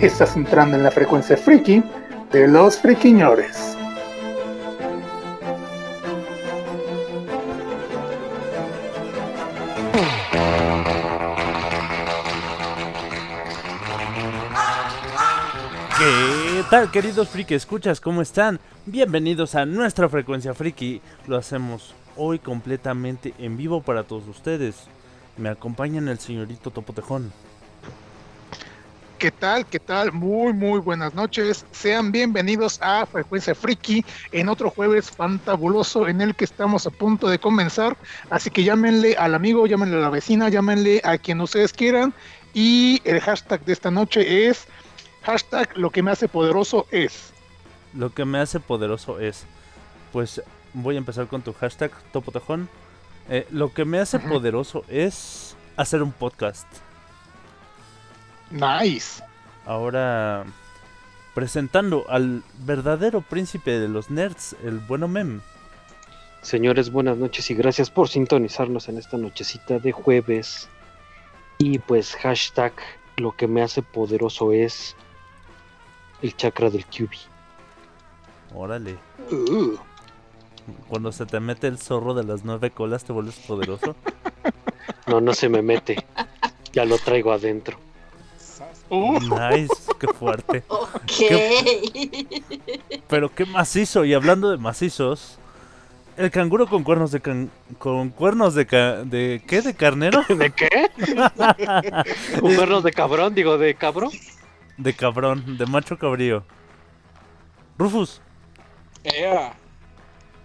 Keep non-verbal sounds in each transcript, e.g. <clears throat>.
Estás entrando en la frecuencia friki de los friquiñores. ¿Qué tal, queridos friki escuchas? ¿Cómo están? Bienvenidos a nuestra frecuencia friki. Lo hacemos hoy completamente en vivo para todos ustedes. Me acompañan el señorito Topotejón. ¿Qué tal? ¿Qué tal? Muy, muy buenas noches. Sean bienvenidos a Frecuencia Friki en otro jueves fantabuloso en el que estamos a punto de comenzar. Así que llámenle al amigo, llámenle a la vecina, llámenle a quien ustedes quieran. Y el hashtag de esta noche es hashtag lo que me hace poderoso es. Lo que me hace poderoso es, pues voy a empezar con tu hashtag Topotejón. Eh, lo que me hace poderoso es hacer un podcast. Nice. Ahora presentando al verdadero príncipe de los nerds, el bueno Mem. Señores, buenas noches y gracias por sintonizarnos en esta nochecita de jueves. Y pues hashtag lo que me hace poderoso es el chakra del QB. Órale. Uh, Cuando se te mete el zorro de las nueve colas te vuelves poderoso. <laughs> No, no se me mete. Ya lo traigo adentro. Uh. Nice, qué fuerte. <laughs> Ok. Pero qué macizo. Y hablando de macizos, el canguro con cuernos de can- con cuernos de ca- de qué de carnero, ¿De qué? <laughs> Un cuernos de cabrón, digo, de cabrón. de cabrón, de macho cabrío. Rufus, Ea.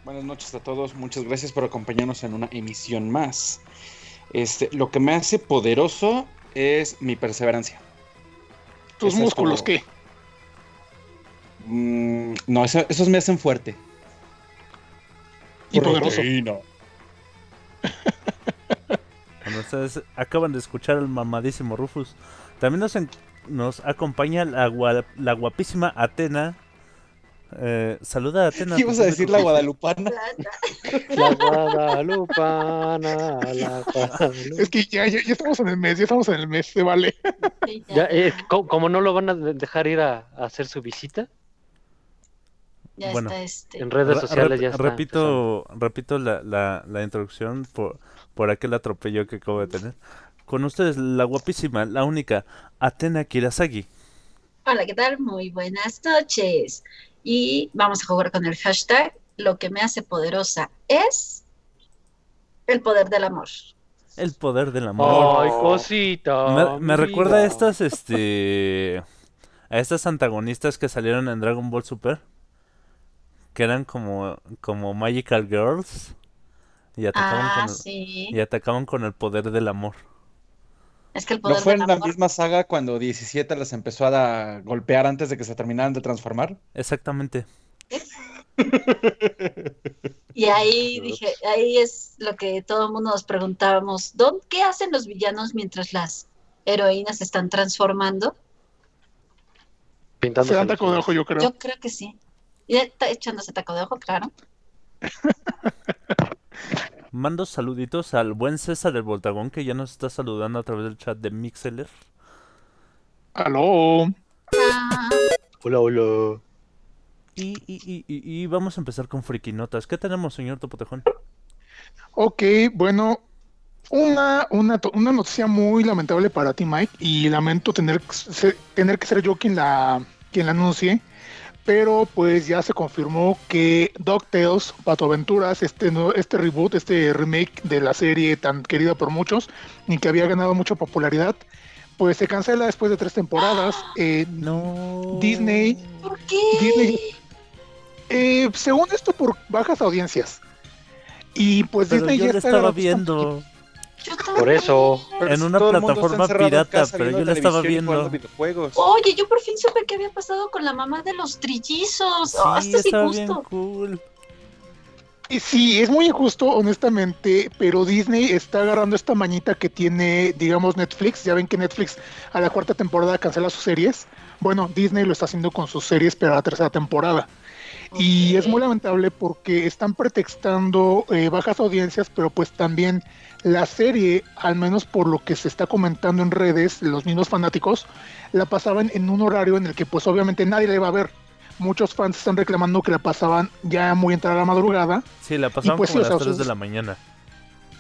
Buenas noches a todos, muchas gracias por acompañarnos en una emisión más. Este, lo que me hace poderoso es mi perseverancia. ¿Tus músculos como- qué? Mm, no, eso- esos me hacen fuerte. Y poderoso. <laughs> Bueno, ustedes acaban de escuchar al mamadísimo Rufus. También nos, en- nos acompaña la, la guapísima Atena. Eh, saluda a Atena. ¿Qué ibas a decir la guadalupana? La guadalupana, la guadalu- Es que ya, ya, ya estamos en el mes, ya estamos en el mes, se vale. Sí, ya, Ya, eh, ¿cómo, cómo no lo van a de- dejar ir a, a hacer su visita? ya bueno, está este. En redes Re- sociales ya está. repito, repito la, la, la introducción por, por aquel atropello que acabo de tener. Con ustedes, la guapísima, la única, Atena Kirasagi. Hola, ¿qué tal? Muy buenas noches. Y vamos a jugar con el hashtag. Lo que me hace poderosa es el poder del amor. El poder del amor. Ay, cosita. me me recuerda a estas, este. A estas antagonistas que salieron en Dragon Ball Super. Que eran como, como Magical Girls. Y atacaban, Ah, con el, sí. y atacaban con el poder del amor. Es que el ¿No poder fue del en la amor. misma saga cuando 17 las empezó a da- golpear antes de que se terminaran de transformar? Exactamente. <laughs> Y ahí dije, ahí es lo que todo el mundo nos preguntábamos, ¿dónde, ¿qué hacen los villanos mientras las heroínas se están transformando? Pintándose Se dan taco de ojo, yo creo. Yo creo que sí. Y está echándose taco de ojo, claro. <laughs> Mando saluditos al buen César del Voltagón que ya nos está saludando a través del chat de Mixeler. Aló. Hola, hola. Y, y, y, y, y vamos a empezar con frikinotas. ¿Qué tenemos, señor Topotejón? Ok, bueno, una, una, una noticia muy lamentable para ti, Mike, y lamento tener, que ser- tener que ser yo quien la, quien la anuncie, pero pues ya se confirmó que DuckTales, Pato Aventuras, este, este reboot, este remake de la serie tan querida por muchos y que había ganado mucha popularidad, pues se cancela después de tres temporadas. Eh, No. Disney, ¿Por qué? Disney, eh, según esto, por bajas audiencias. Y pues Pero Disney yo ya estaba viendo. Yo Por eso. Pero En una plataforma pirata, casa pero yo la estaba viendo. videojuegos. Oye, yo por fin supe qué había pasado con la mamá de los trillizos. Sí, Oh, esto es estaba bien injusto. cool. Y sí, es muy injusto, honestamente, pero Disney está agarrando esta mañita que tiene, digamos, Netflix. Ya ven que Netflix a la cuarta temporada cancela sus series. Bueno, Disney lo está haciendo con sus series para la tercera temporada. Y es muy lamentable porque están pretextando eh, bajas audiencias, pero pues también la serie, al menos por lo que se está comentando en redes, los mismos fanáticos, la pasaban en un horario en el que pues obviamente nadie la iba a ver. Muchos fans están reclamando que la pasaban ya muy entrada la madrugada. Sí, la pasaban pues como sí, a o las sea, 3 de la mañana.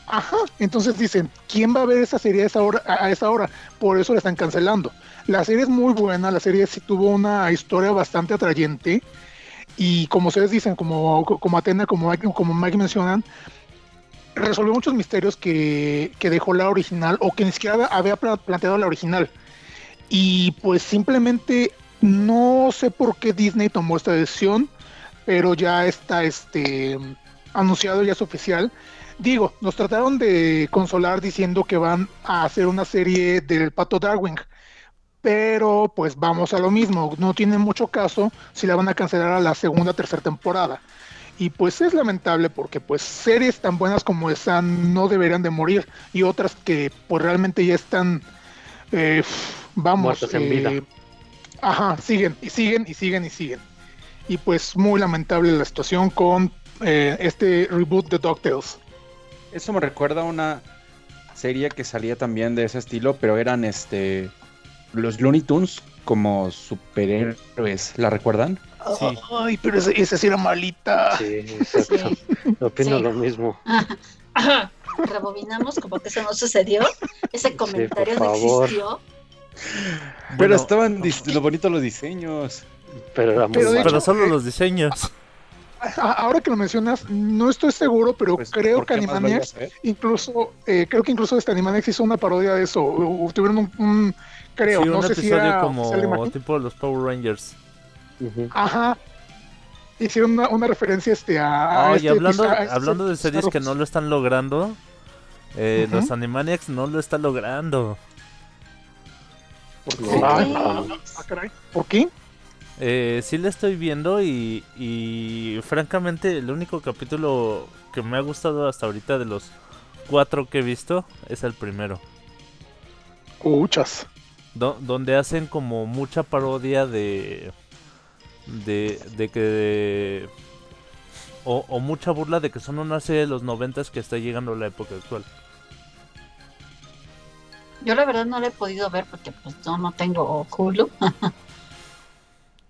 Ajá, entonces dicen, ¿quién va a ver esa serie a esa hora? A esa hora? Por eso la están cancelando. La serie es muy buena, la serie sí tuvo una historia bastante atrayente y como ustedes dicen, como, como Atena, como como Mike mencionan, resolvió muchos misterios que, que dejó la original o que ni siquiera había pla- planteado la original. Y pues simplemente no sé por qué Disney tomó esta decisión, pero ya está este anunciado, ya es oficial. Digo, nos trataron de consolar diciendo que van a hacer una serie del Pato Darwin, pero pues vamos a lo mismo, no tiene mucho caso si la van a cancelar a la segunda, tercera temporada. Y pues es lamentable porque pues series tan buenas como esa no deberían de morir y otras que pues realmente ya están, eh, vamos, en vida. eh, ajá, siguen y siguen y siguen y siguen. Y pues muy lamentable la situación con eh, este reboot de DuckTales. Eso me recuerda a una serie que salía también de ese estilo, pero eran este los Looney Tunes como superhéroes. ¿La recuerdan? Sí. Ay, pero ese, esa sí era malita. Sí, exacto. Opino Sí. lo mismo. <laughs> Rebobinamos como que eso no sucedió. Ese comentario por no existió. Pero Bueno, estaban lo bonitos los diseños. Pero era muy Pero malo. Pero hecho, solo eh, los diseños. Ahora que lo mencionas, no estoy seguro, pero Pues, creo ¿por que Animaniacs, incluso, eh, creo que incluso este Animaniacs hizo una parodia de eso. o- o tuvieron un, un- creo, sí, no un sé si era como oficial de tipo los Power Rangers. Ajá. Hicieron una, una referencia este a, este hablando, episodio- a este hablando de series que no lo están logrando, eh, los Animaniacs no lo están logrando. Ah, ah, caray. ¿Por qué? Eh, sí la estoy viendo y, y francamente el único capítulo que me ha gustado hasta ahorita de los cuatro que he visto es el primero. Muchas. Do- donde hacen como mucha parodia de de, de que o, o mucha burla de que son una serie de los noventas que está llegando a la época actual. Yo la verdad no la he podido ver porque pues yo no tengo Hulu. <laughs>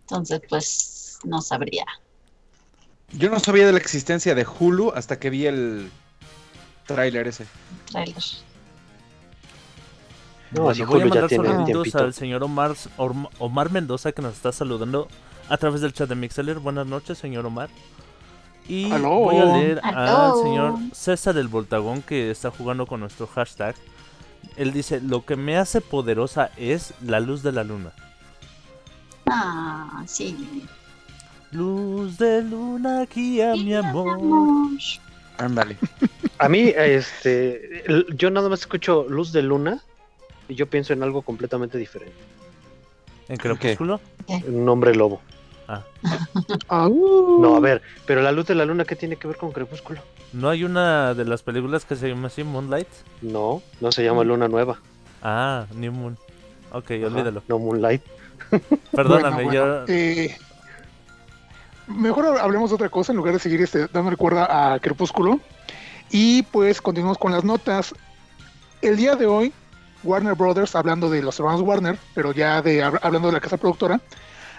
Entonces pues no sabría. Yo no sabía de la existencia de Hulu hasta que vi el tráiler ese. Trailer. No, Bueno, si voy a mandar saludos al señor Omar, Omar Mendoza que nos está saludando a través del chat de Mixeler. Buenas noches, señor Omar. Y voy a leer al señor César el Voltagón que está jugando con nuestro hashtag. Él dice, lo que me hace poderosa es la luz de la luna. Ah, sí. Luz de luna guía mi amor. Ándale. A mí, este, yo nada más escucho Luz de Luna y yo pienso en algo completamente diferente. ¿En Crepúsculo? Un hombre lobo. Ah. No, a ver, pero la luz de la luna, ¿qué tiene que ver con Crepúsculo? ¿No hay una de las películas que se llama así, Moonlight? No, no se llama Luna Nueva. Ah, New Moon. Ok, Ajá, olvídalo. No Moonlight. <laughs> Perdóname, Bueno, bueno, yo... eh, mejor hablemos de otra cosa en lugar de seguir este, dando cuerda a Crepúsculo. Y pues continuamos con las notas. El día de hoy, Warner Brothers, hablando de los hermanos Warner, pero ya de hab- hablando de la casa productora,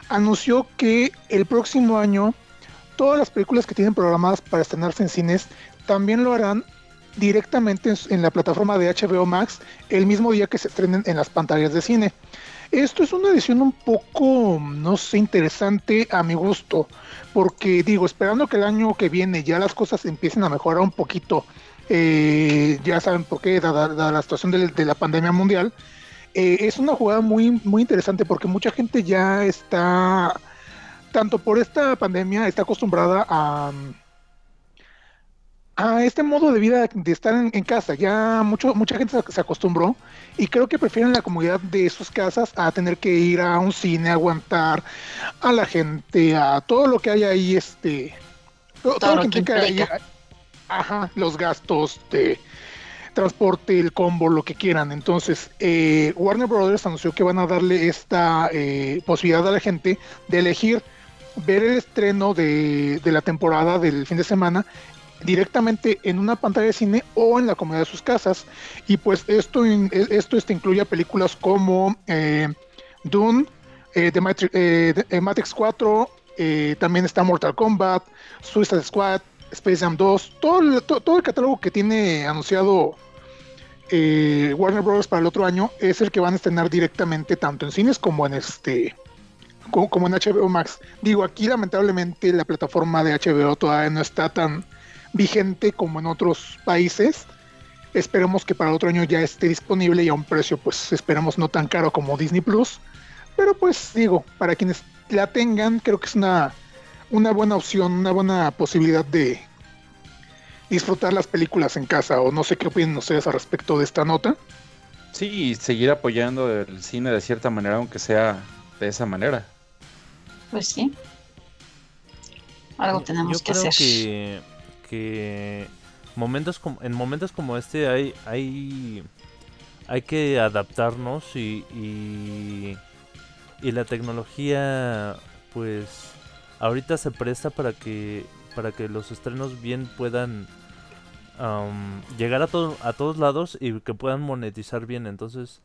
anunció que el próximo año todas las películas que tienen programadas para estrenarse en cines también lo harán directamente en, la plataforma de HBO Max el mismo día que se estrenen en las pantallas de cine. Esto es una decisión un poco, no sé, interesante a mi gusto, porque digo, esperando que el año que viene ya las cosas empiecen a mejorar un poquito, eh, ya saben por qué, dada, la situación de la pandemia mundial, eh, es una jugada muy, muy interesante porque mucha gente ya está, tanto por esta pandemia, está acostumbrada a, a este modo de vida de estar en, en casa. Ya mucho, mucha gente se, se acostumbró y creo que prefieren la comodidad de sus casas a tener que ir a un cine, aguantar a la gente, a todo lo que hay ahí, este, todo, todo lo que implica ahí, ajá, los gastos de transporte, el combo, lo que quieran. Entonces, eh, Warner Brothers anunció que van a darle esta eh, posibilidad a la gente de elegir ver el estreno de, la temporada del fin de semana directamente en una pantalla de cine o en la comodidad de sus casas. Y pues esto, esto este, incluye películas como eh, Dune, eh, The, Matri- The- Matrix 4, eh, también está Mortal Kombat, Suicide Squad, Space Jam 2, todo el, catálogo que tiene anunciado eh, Warner Bros. para el otro año es el que van a estrenar directamente tanto en cines como en este como, como en HBO Max. Digo, aquí lamentablemente la plataforma de HBO todavía no está tan vigente como en otros países. Esperemos que para el otro año ya esté disponible y a un precio, pues esperemos no tan caro como Disney Plus. Pero pues digo, para quienes la tengan, creo que es una, una buena opción, una buena posibilidad de disfrutar las películas en casa. O no sé qué opinan ustedes al respecto de esta nota. Sí, y seguir apoyando el cine de cierta manera, aunque sea de esa manera. Pues sí. Algo tenemos yo que creo hacer. que, que momentos como, en momentos como este hay, hay, hay que adaptarnos y, y, y la tecnología pues ahorita se presta para que, para que los estrenos bien puedan am, llegar a, todo, a todos lados y que puedan monetizar bien. Entonces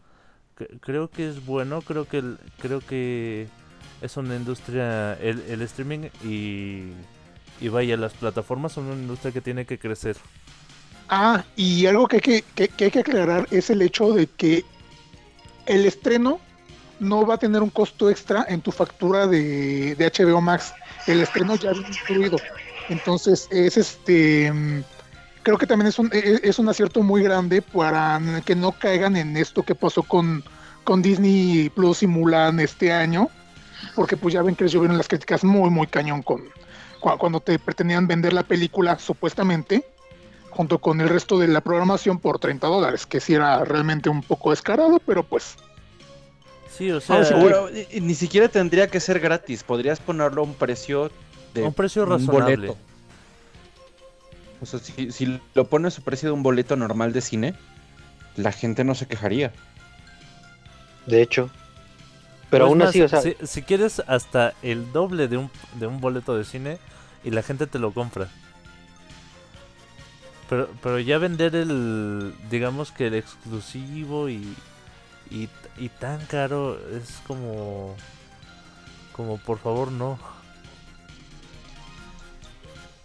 cre- creo que es bueno, creo que, creo que es una industria, el, streaming y, y vaya, las plataformas son una industria que tiene que crecer. Ah, y algo que, que- que hay que aclarar es el hecho de que el estreno no va a tener un costo extra en tu factura de, de HBO Max. El estreno ya viene incluido. Entonces, es este. mm, Creo que también es un, e- es un acierto muy grande para que no caigan en esto que pasó con, con Disney Plus y Mulan este año. Porque pues ya ven que les llovieron las críticas muy, muy cañón con cua- cuando te pretendían vender la película supuestamente junto con el resto de la programación por 30 dólares, que sí era realmente un poco descarado, pero pues Sí, o sea, Ah, sí, Seguro, y- y ni siquiera tendría que ser gratis, podrías ponerlo a un precio de un precio un razonable. boleto. O sea, si, si lo pones a precio de un boleto normal de cine, la gente no se quejaría. De hecho. Pero Pues aún más, así, o sea, si, si quieres hasta el doble de un, de un boleto de cine y la gente te lo compra. Pero, pero ya vender el, digamos que el exclusivo y, y, y tan caro es como, como por favor no.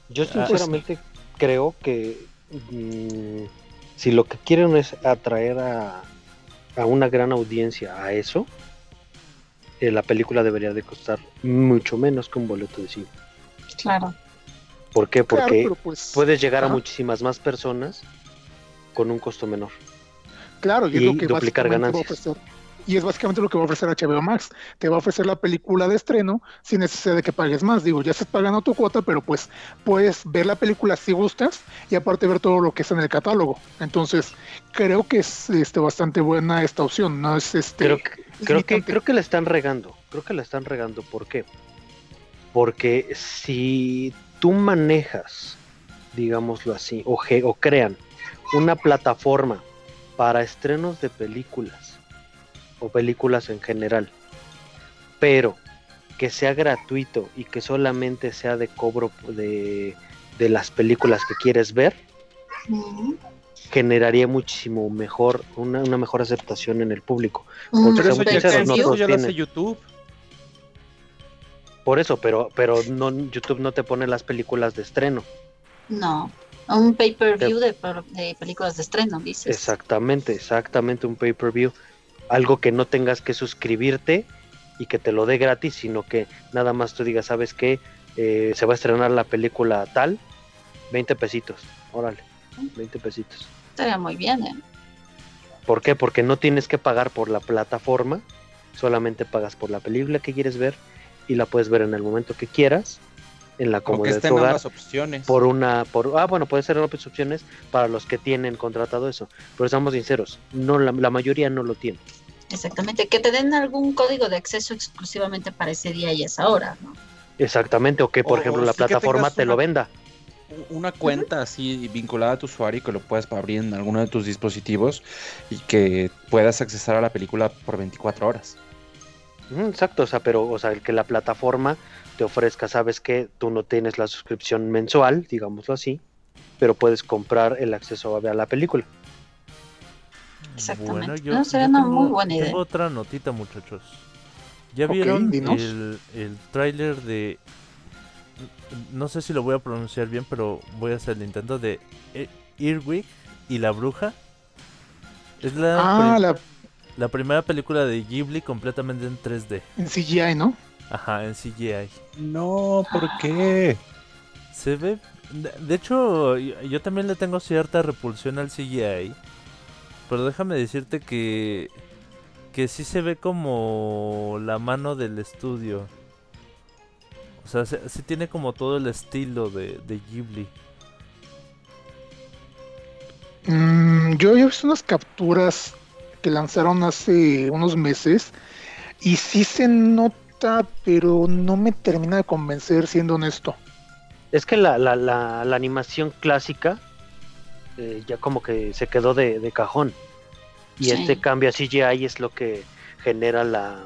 yo Ah, sinceramente creo que mm, si lo que quieren es atraer a, a una gran audiencia a eso, eh, la película debería de costar mucho menos que un boleto de cine. Claro. ¿Por qué? claro, Porque pues puedes llegar a muchísimas más personas con un costo menor. Claro, y, es y lo que duplicar básicamente va a ganancias. ofrecer. Y es básicamente lo que va a ofrecer HBO Max. Te va a ofrecer la película de estreno sin necesidad de que pagues más. Digo, ya estás pagando tu cuota, pero pues puedes ver la película si gustas y aparte ver todo lo que está en el catálogo. Entonces, creo que es este, bastante buena esta opción. No es este. Creo que, creo que creo que la están regando. Creo que la están regando. ¿Por qué? Porque si tú manejas, digámoslo así, o, o crean una plataforma para estrenos de películas o películas en general, pero que sea gratuito y que solamente sea de cobro de, de las películas que quieres ver, generaría muchísimo mejor, una, una mejor aceptación en el público. un Pero eso ya, sinceros, eso no ya todos lo hace tienen. YouTube. Por eso, pero, pero no, YouTube no te pone las películas de estreno. No. Un pay-per-view de, películas de estreno, dices. Exactamente, exactamente un pay-per-view. Algo que no tengas que suscribirte y que te lo dé gratis, sino que nada más tú digas, ¿sabes qué? Eh, se va a estrenar la película tal, 20 pesitos, órale, 20 pesitos. Estaría muy bien, ¿eh? ¿Por qué? Porque no tienes que pagar por la plataforma, solamente pagas por la película que quieres ver y la puedes ver en el momento que quieras en la comodidad de hogar ambas opciones. por una por ah bueno puede ser otras opciones para los que tienen contratado eso pero seamos sinceros no la, la mayoría no lo tiene Exactamente, que te den algún código de acceso exclusivamente para ese día y esa hora, ¿no? exactamente o que por O- ejemplo o la sí plataforma te lo venda una cuenta así vinculada a tu usuario y que lo puedas abrir en alguno de tus dispositivos y que puedas accesar a la película por 24 horas. Exacto o sea pero o sea el que la plataforma te ofrezca sabes que tú no tienes la suscripción mensual digámoslo así pero puedes comprar el acceso a la película Exactamente. No, sería una muy buena idea. Tengo otra notita, muchachos. ¿Ya vieron dinos. el, el tráiler de... No sé si lo voy a pronunciar bien, pero voy a hacer el intento de E- Earwig y la bruja. Es la, Ah, prim- la la primera película de Ghibli completamente en 3D. en CGI, ¿no? Ajá, en CGI. No, ¿por qué? Se ve... De de hecho, yo yo también le tengo cierta repulsión al CGI. Pero déjame decirte que... Que sí se ve como la mano del estudio. O sea, se- sí tiene como todo el estilo de, de Ghibli. Mm, yo he visto unas capturas que lanzaron hace unos meses y sí se nota, pero no me termina de convencer, siendo honesto. Es que la, la, la, la animación clásica eh, ya como que se quedó de, de cajón. Y Sí. este cambio a CGI es lo que genera la,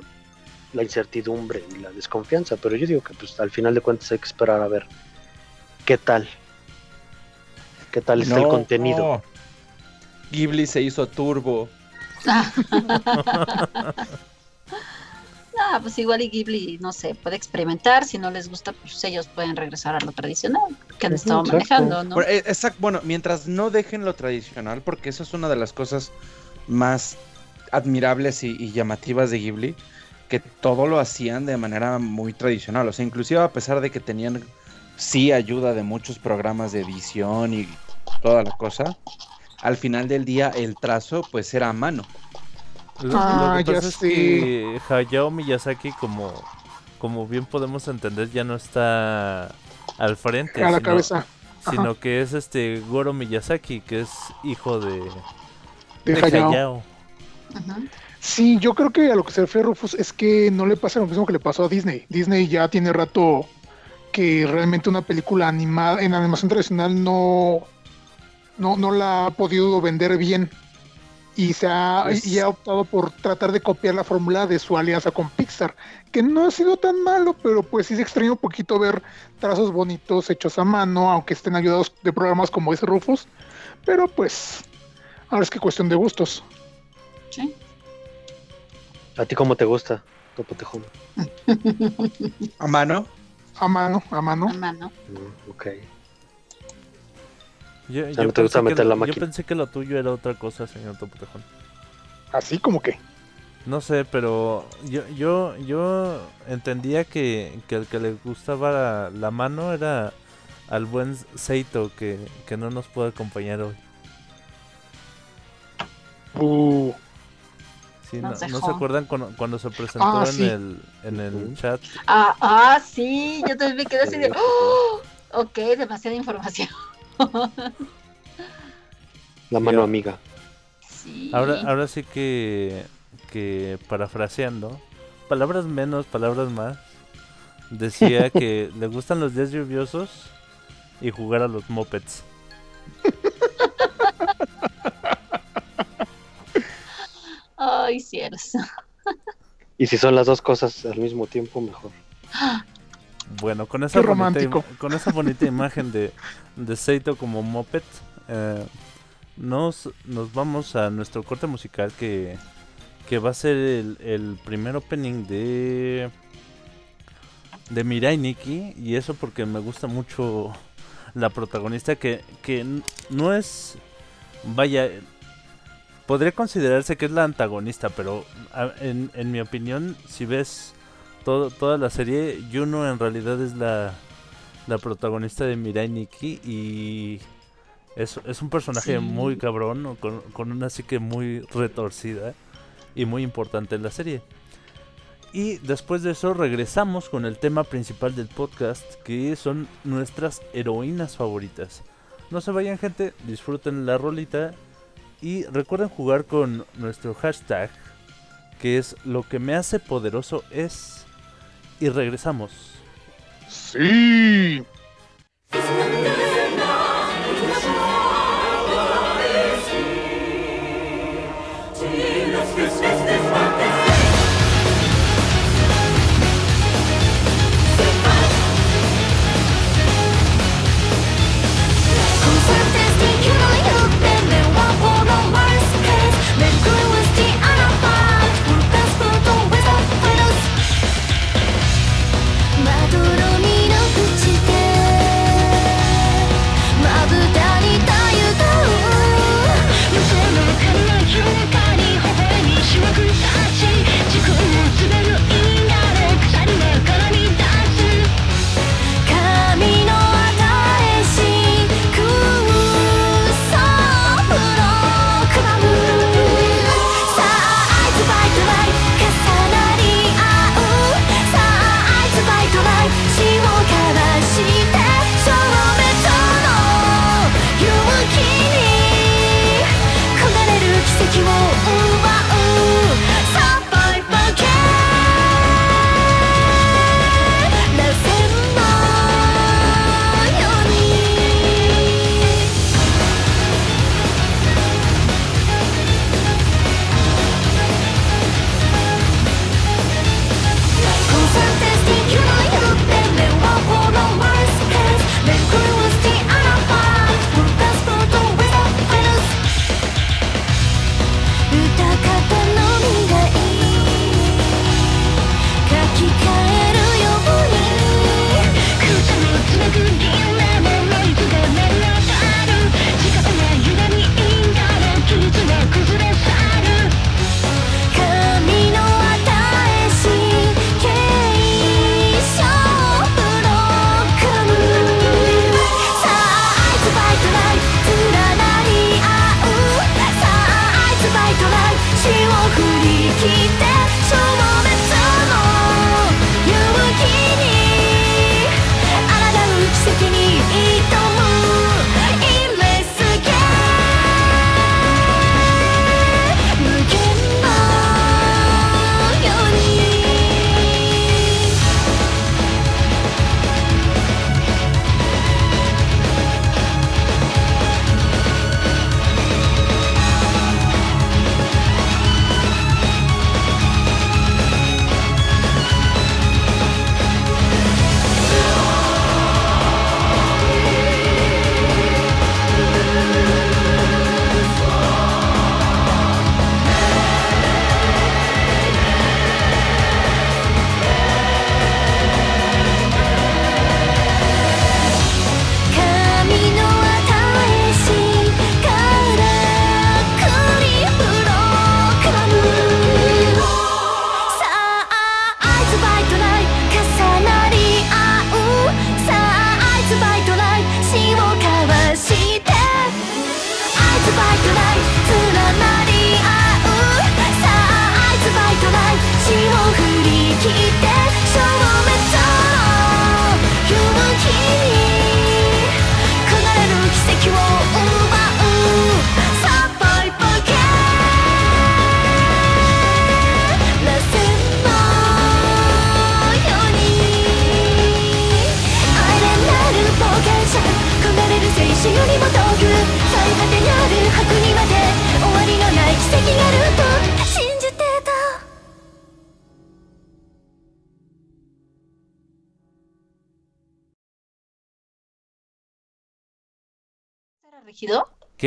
la incertidumbre y la desconfianza. Pero yo digo que pues al final de cuentas hay que esperar a ver qué tal. ¿Qué tal está el contenido? no. Ghibli se hizo turbo. <laughs> <laughs> Ah, pues igual y Ghibli, no sé, puede experimentar. Si no les gusta, pues ellos pueden regresar a lo tradicional que han estado exacto. manejando, ¿no? Bueno, eh, exact- bueno, mientras no dejen lo tradicional, porque eso es una de las cosas más admirables y, y llamativas de Ghibli, que todo lo hacían de manera muy tradicional. O sea, inclusive a pesar de que tenían sí ayuda de muchos programas de edición y toda la cosa, al final del día el trazo pues era a mano. Lo, Ah, lo que ya pasa es sé. que Hayao Miyazaki, como, como bien podemos entender, ya no está al frente. A la sino- cabeza Sino que es este Goro Miyazaki, que es hijo de, de de Hayao. Sí, yo creo que a lo que se refiere Rufus es que no le pasa lo mismo que le pasó a Disney. Disney ya tiene rato que realmente una película animada en animación tradicional no, no, no la ha podido vender bien. Y, se ha, Pues- y ha optado por tratar de copiar la fórmula de su alianza con Pixar, que no ha sido tan malo, pero pues sí se extraña un poquito ver trazos bonitos hechos a mano, aunque estén ayudados de programas como ese Rufus. Pero pues, ahora es que cuestión de gustos. Sí. ¿A ti cómo te gusta, Topo Tejón? <laughs> A mano. A mano, a mano. A mano. Mm, ok. Yo, sea, yo no te gusta pensé que meter lo- la yo máquina. pensé que lo tuyo era otra cosa, señor Topotejón. Así como que. No sé, pero yo yo yo entendía que, que el que le gustaba la, la mano era al buen Seito que, que no nos puede acompañar hoy. Uh, Sí, no, ¿no se acuerdan cuando, cuando se presentó Ah, en sí. el en el Ujú. chat? Ah, ah, sí, yo también me quedé así de. Sí, ¡Oh! <gasps> Ok, demasiada información. La mano Yo- amiga. Sí. Ahora ahora sí que que parafraseando, palabras menos, palabras más, decía <laughs> que le gustan los días lluviosos y jugar a los mopeds. Ay, cielos. Y si son las dos cosas al mismo tiempo, mejor. <laughs> Bueno, con esa, Qué bonita, romántico. con esa bonita <laughs> imagen de, de Seito como Moped, eh, nos, nos vamos a nuestro corte musical que, que va a ser el, el primer opening de, de Mirai Nikki. Y eso porque me gusta mucho la protagonista que, que no es... Vaya, podría considerarse que es la antagonista, pero en, en mi opinión, si ves todo, toda la serie, Juno en realidad es la, la protagonista de Mirai Nikki y es, es un personaje Sí. muy cabrón, con, con una psique muy retorcida y muy importante en la serie. Y después de eso regresamos con el tema principal del podcast, que son nuestras heroínas favoritas. No se vayan gente, disfruten la rolita y recuerden jugar con nuestro hashtag, que es lo que me hace poderoso es... Y regresamos. Sí.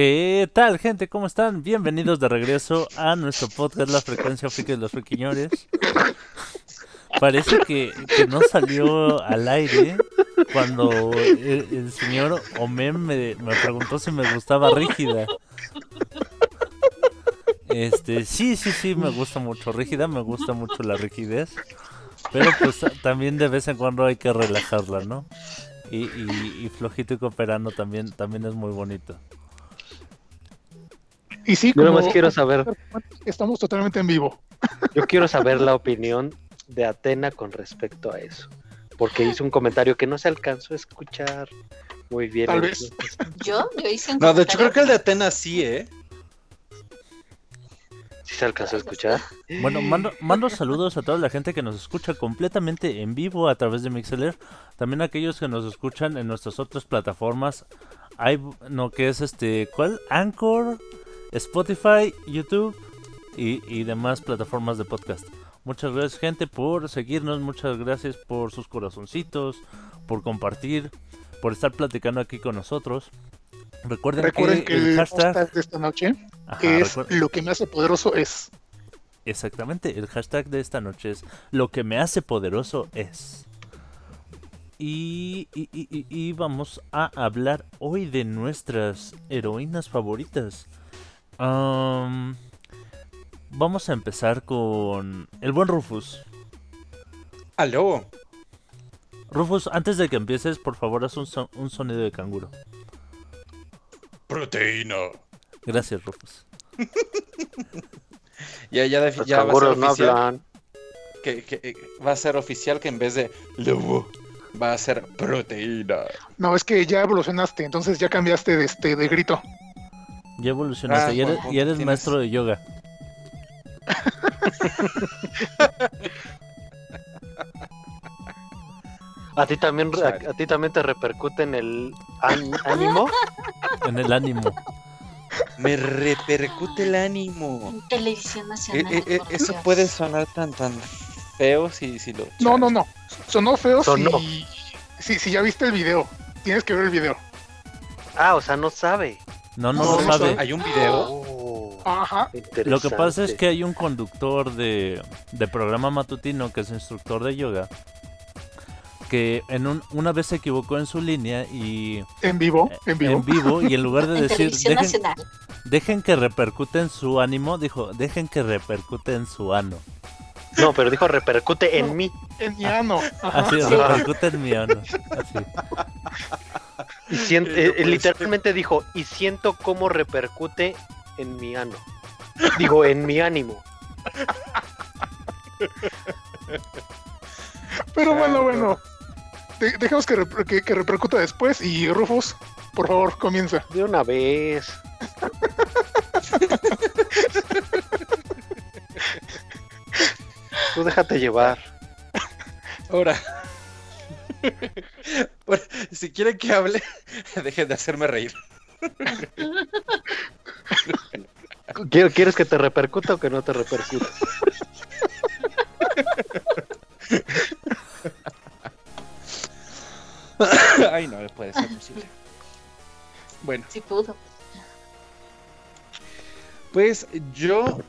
¿Qué tal, gente? ¿Cómo están? Bienvenidos de regreso a nuestro podcast La Frecuencia Friki de los Friquiñores. Parece que, no salió al aire cuando el, señor Omen me, me preguntó si me gustaba rígida. Este, sí, sí, sí, me gusta mucho rígida, me gusta mucho la rigidez. Pero pues también de vez en cuando hay que relajarla, ¿no? Y, y, y flojito y cooperando también, también es muy bonito. Y sí, Yo nomás quiero saber, estamos totalmente en vivo. <laughs> yo quiero saber la opinión de Atena con respecto a eso. Porque hizo un comentario que no se alcanzó a escuchar muy bien. Tal vez. Yo, yo hice un No, de hecho creo que el de Atenas sí, ¿eh? ¿Sí se alcanzó a escuchar? Bueno, mando, mando saludos a toda la gente que nos escucha completamente en vivo a través de Mixeler. También a aquellos que nos escuchan en nuestras otras plataformas. Hay, no, que es este, ¿cuál? Anchor, Spotify, YouTube y, y demás plataformas de podcast. Muchas gracias gente por seguirnos, muchas gracias por sus corazoncitos, por compartir, por estar platicando aquí con nosotros. Recuerden, Recuerden que el hashtag... de esta noche Ajá, es lo que me hace poderoso es. Exactamente, el hashtag de esta noche es lo que me hace poderoso es. Y- y- y- y vamos a hablar hoy de nuestras heroínas favoritas. Am, vamos a empezar con el buen Rufus. Aló. Rufus, antes de que empieces, por favor, haz un, son- un sonido de canguro. Proteína. Gracias, Rufus. <laughs> Ya, ya, Los ya va a ser no oficial. hablan. que, que- va a ser oficial que en vez de lobo va a ser proteína. No, es que ya evolucionaste, entonces ya cambiaste de, este, de grito. Ya evolucionaste Ah, y eres, maestro de yoga. ¿A ti también, a, a ti también te repercute en el án- ánimo? En el ánimo. Me repercute el ánimo. En televisión Eh, nacional. eh, eh, eso Dios. puede sonar tan tan feo si, si lo. No, no, no. Sonó feo Sonó. si, si, si ya viste el video. Tienes que ver el video. Ah, o sea, no sabe. No, no, No, lo sabe. Hay un video. Oh, Ajá. Lo que pasa es que hay un conductor de, de programa matutino que es instructor de yoga que en un, una vez se equivocó en su línea y En vivo, en vivo. en vivo y en lugar de <laughs> En decir dejen, nacional. dejen que repercute en su ánimo, dijo dejen que repercute en su ano. No, pero dijo repercute en mí. En mi ano. Así, Sí. repercute en mi ano. Así. Y sien- No eh, eh, literalmente dijo, y siento cómo repercute en mi ano. Digo, en mi ánimo. Pero bueno, bueno. De- dejemos que, rep- que, que repercuta después. Y Rufus, por favor, comienza. De una vez. <laughs> Tú déjate llevar. <laughs> Ahora. <laughs> Bueno, si quieren que hable, <laughs> dejen de hacerme reír. ¿Quier- ¿Quieres que te repercuta o que no te repercuta? Ay, no puede ser posible. Bueno, Sí pudo. pues yo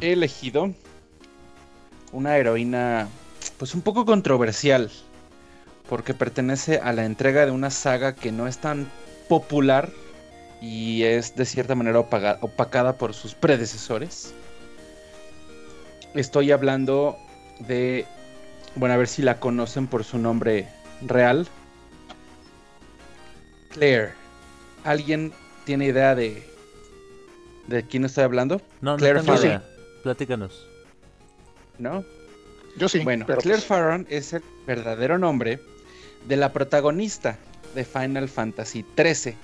he elegido una heroína, pues un poco controversial, porque pertenece a la entrega de una saga que no es tan popular y es de cierta manera opaga- opacada por sus predecesores. Estoy hablando de, bueno, a ver si la conocen por su nombre real. Claire. ¿Alguien tiene idea de, de quién estoy hablando? No, Claire no tengo Farrell. idea. Platícanos. ¿No? Yo sí. Bueno, pero- Claire Farron es el verdadero nombre de la protagonista de Final Fantasy XIII,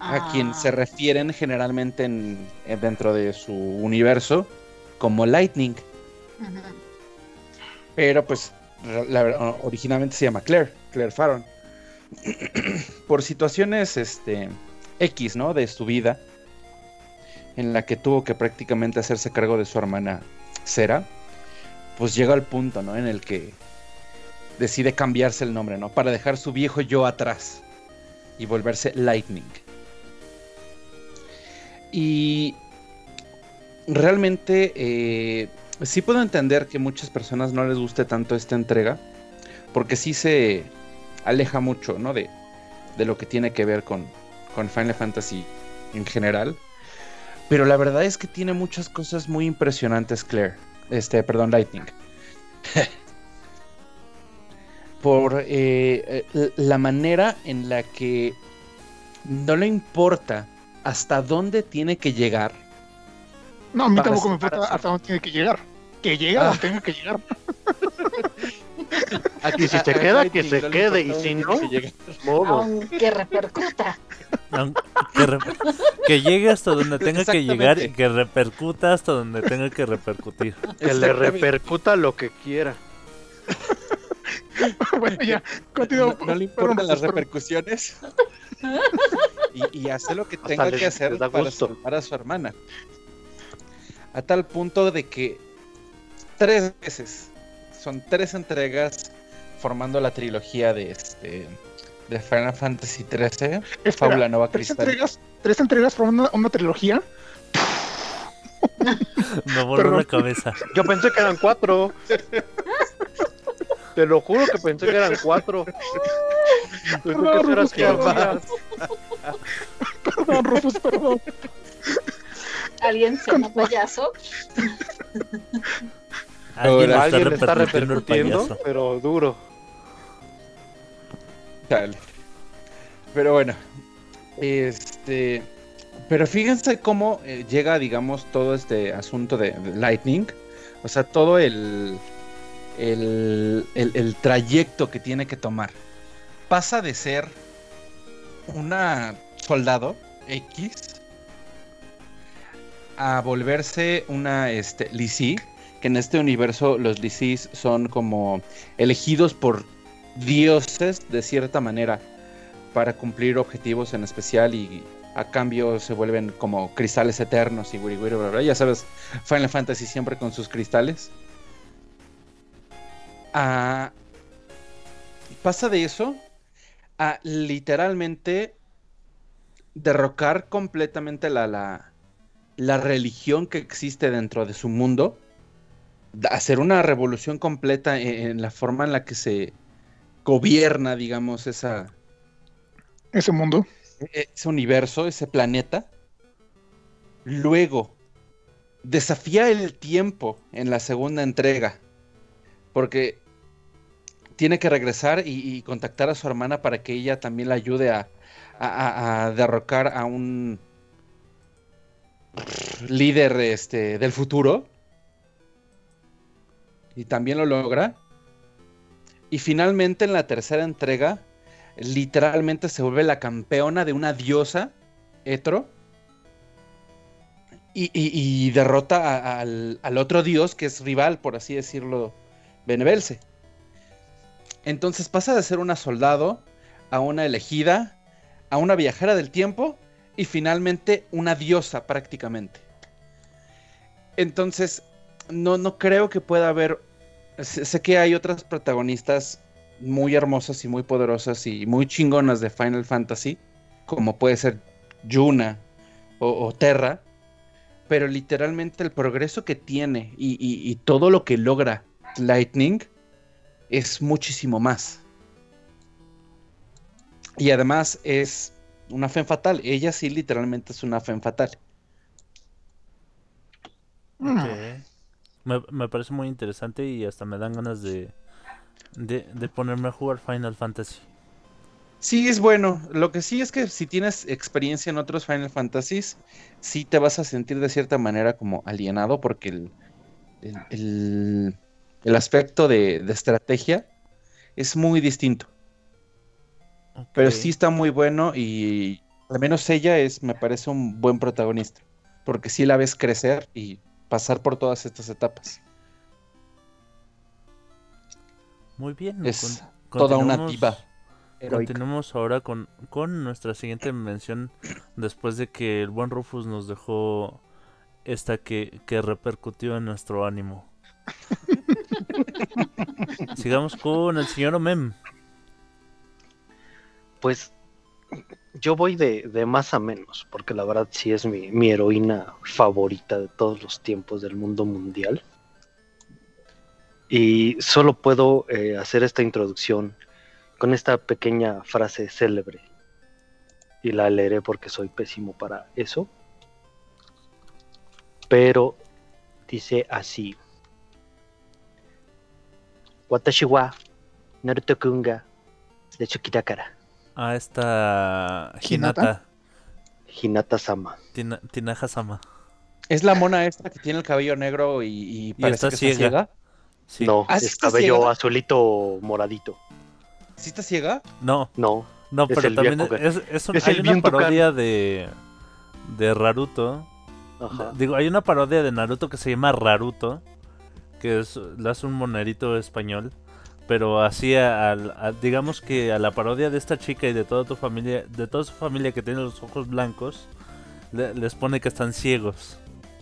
a quien Ah, se refieren generalmente en, en- dentro de su universo como Lightning, pero pues la originalmente se llama Claire, Claire Farron. <clears throat> Por situaciones este, X, ¿no? De su vida, en la que tuvo que prácticamente hacerse cargo de su hermana Sera, pues llega al punto, ¿no? En el que decide cambiarse el nombre, ¿no? Para dejar su viejo yo atrás y volverse Lightning. Y realmente eh, sí puedo entender que muchas personas no les guste tanto esta entrega, porque sí se aleja mucho, ¿no? De, de lo que tiene que ver con, con Final Fantasy en general. Pero la verdad es que tiene muchas cosas muy impresionantes, Claire. Este, perdón, Lightning. Por eh, eh, la manera en la que no le importa hasta dónde tiene que llegar. No, a mí tampoco me importa hasta dónde tiene que llegar. Que llegue a Ah. donde tenga que llegar. <laughs> Y si se queda, que se quede, y si no, modo. Aunque repercuta. Que, re- que llegue hasta donde tenga que llegar y que repercuta hasta donde tenga que repercutir. Que le repercuta lo que quiera. <laughs> bueno, ya, continúo. No, no le importan las repercusiones. y, y hace lo que Hasta tenga les- que hacer les para salvar a su hermana. A tal punto de que tres veces, son tres entregas formando la trilogía de este de Final Fantasy XIII, Espera, Fábula Nova tres Cristal. entregas, tres entregas forman una, una trilogía. <laughs> Me voló Perdón. la cabeza. Yo pensé que eran cuatro. Te lo juro que pensé que eran cuatro. Pensé que Rufus, perdón. Perdón, Rufus, perdón. Alguien se llama payaso. <laughs> Alguien Ahora, está Alguien está repercutiendo pero duro. Chale. Pero bueno, este, pero fíjense cómo eh, llega, digamos, todo este asunto de, de Lightning, o sea, todo el, el, el- el trayecto que tiene que tomar. Pasa de ser una soldado X a volverse una este, Lisi, que en este universo los Lisis son como elegidos por dioses de cierta manera para cumplir objetivos en especial y a cambio se vuelven como cristales eternos y wiri bla, bla. ya sabes Final Fantasy siempre con sus cristales Ah, pasa de eso a literalmente derrocar completamente la, la, la religión que existe dentro de su mundo hacer una revolución completa en, en la forma en la que se gobierna, digamos, esa, Ese mundo. e- ese universo, ese planeta. Luego, desafía el tiempo en la segunda entrega. Porque tiene que regresar y, y contactar a su hermana para que ella también la ayude a, a- a- a derrocar a un líder este, del futuro. Y también lo logra. Y finalmente en la tercera entrega, literalmente se vuelve la campeona de una diosa, Etro. Y, y- derrota al, al otro dios que es rival, por así decirlo, Benevelse. Entonces pasa de ser una soldado a una elegida, a una viajera del tiempo y finalmente una diosa prácticamente. Entonces, no, no creo que pueda haber... Sé, que hay otras protagonistas muy hermosas y muy poderosas y muy chingonas de Final Fantasy, como puede ser Yuna o, o Terra, pero literalmente el progreso que tiene y, y- y todo lo que logra Lightning es muchísimo más. Y además es una fe fatal. Ella sí literalmente es una fe fatal. Mm. Me, me parece muy interesante y hasta me dan ganas de, de, de ponerme a jugar Final Fantasy. Sí, es bueno. Lo que sí es que si tienes experiencia en otros Final Fantasies, sí te vas a sentir de cierta manera como alienado porque el, el, el- el aspecto de, de estrategia es muy distinto. Pero sí está muy bueno y al menos ella es, me parece un buen protagonista. Porque sí la ves crecer y pasar por todas estas etapas. Muy bien. Es con- toda una diva heroica. Continuamos ahora con, con nuestra siguiente mención después de que el buen Rufus nos dejó esta que, que repercutió en nuestro ánimo. <laughs> Sigamos con el señor Omem. Pues yo voy de, de más a menos, porque la verdad sí es mi, mi heroína favorita de todos los tiempos del mundo mundial. Y solo puedo eh, hacer esta introducción con esta pequeña frase célebre. Y la leeré porque soy pésimo para eso. Pero dice así. Watashi wa Naruto-kun ga Dechuki dakara. A esta ¿Hinata? Hinata. Hinata-sama. Tina, Tinaja Sama. Es la mona esta que tiene el cabello negro y, y parece está que ciega. está ciega. Sí. No, ¿Ah, sí es cabello ciega? azulito moradito. ¿Sí está ciega? No, No, no, Es pero también es, es un- Es hay una parodia de, de Raruto. ajá. Digo, hay una parodia de Naruto que se llama Raruto, que es, la hace un monerito español, pero así al, al- digamos que a la parodia de esta chica y de toda tu familia, de toda su familia que tiene los ojos blancos, le- les pone que están ciegos.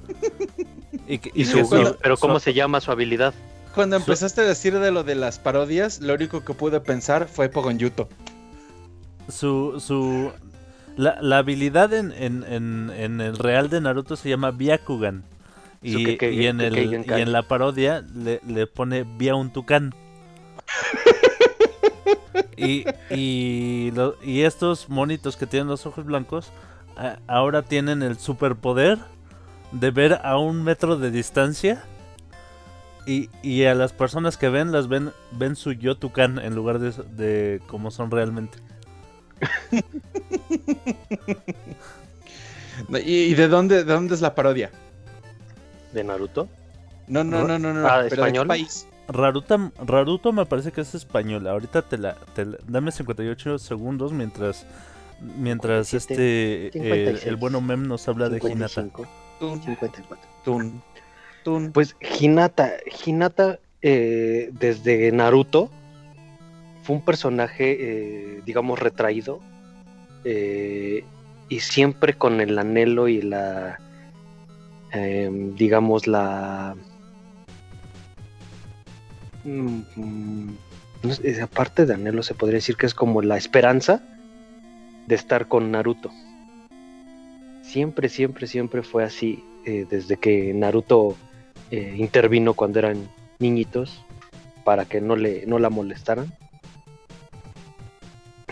<laughs> y que, Y y su- pero ¿cómo su- se llama su habilidad? Cuando Su- empezaste a decir de lo de las parodias, lo único que pude pensar fue Pogonyuto. su, su la, la habilidad en, en, en, en el real de Naruto se llama Byakugan. Y, y en, el, y en la parodia le, le pone Bia un tucán. Y, y, lo- y estos monitos que tienen los ojos blancos a- ahora tienen el superpoder de ver a un metro de distancia. Y, y a las personas que ven, las ven, ven su yo tucán en lugar de, de como son realmente. ¿Y, y de dónde de dónde es la parodia? ¿De Naruto? No, no, no, no, no. Ah, pero ¿de qué ¿español? país? Raruta, Raruto me parece que es español. Ahorita te la, te la- dame 58 segundos mientras mientras 57, este eh, 56, el bueno Mem nos habla de Hinata. 55, Tun, 54. tun, tun. Pues Hinata, Hinata eh, desde Naruto fue un personaje, eh, digamos, retraído eh, y siempre con el anhelo y la, em, digamos, la... mm, mm, aparte de anhelo se podría decir que es como la esperanza de estar con Naruto. Siempre, siempre, siempre fue así, eh, desde que Naruto eh, intervino cuando eran niñitos para que no, le, no la molestaran.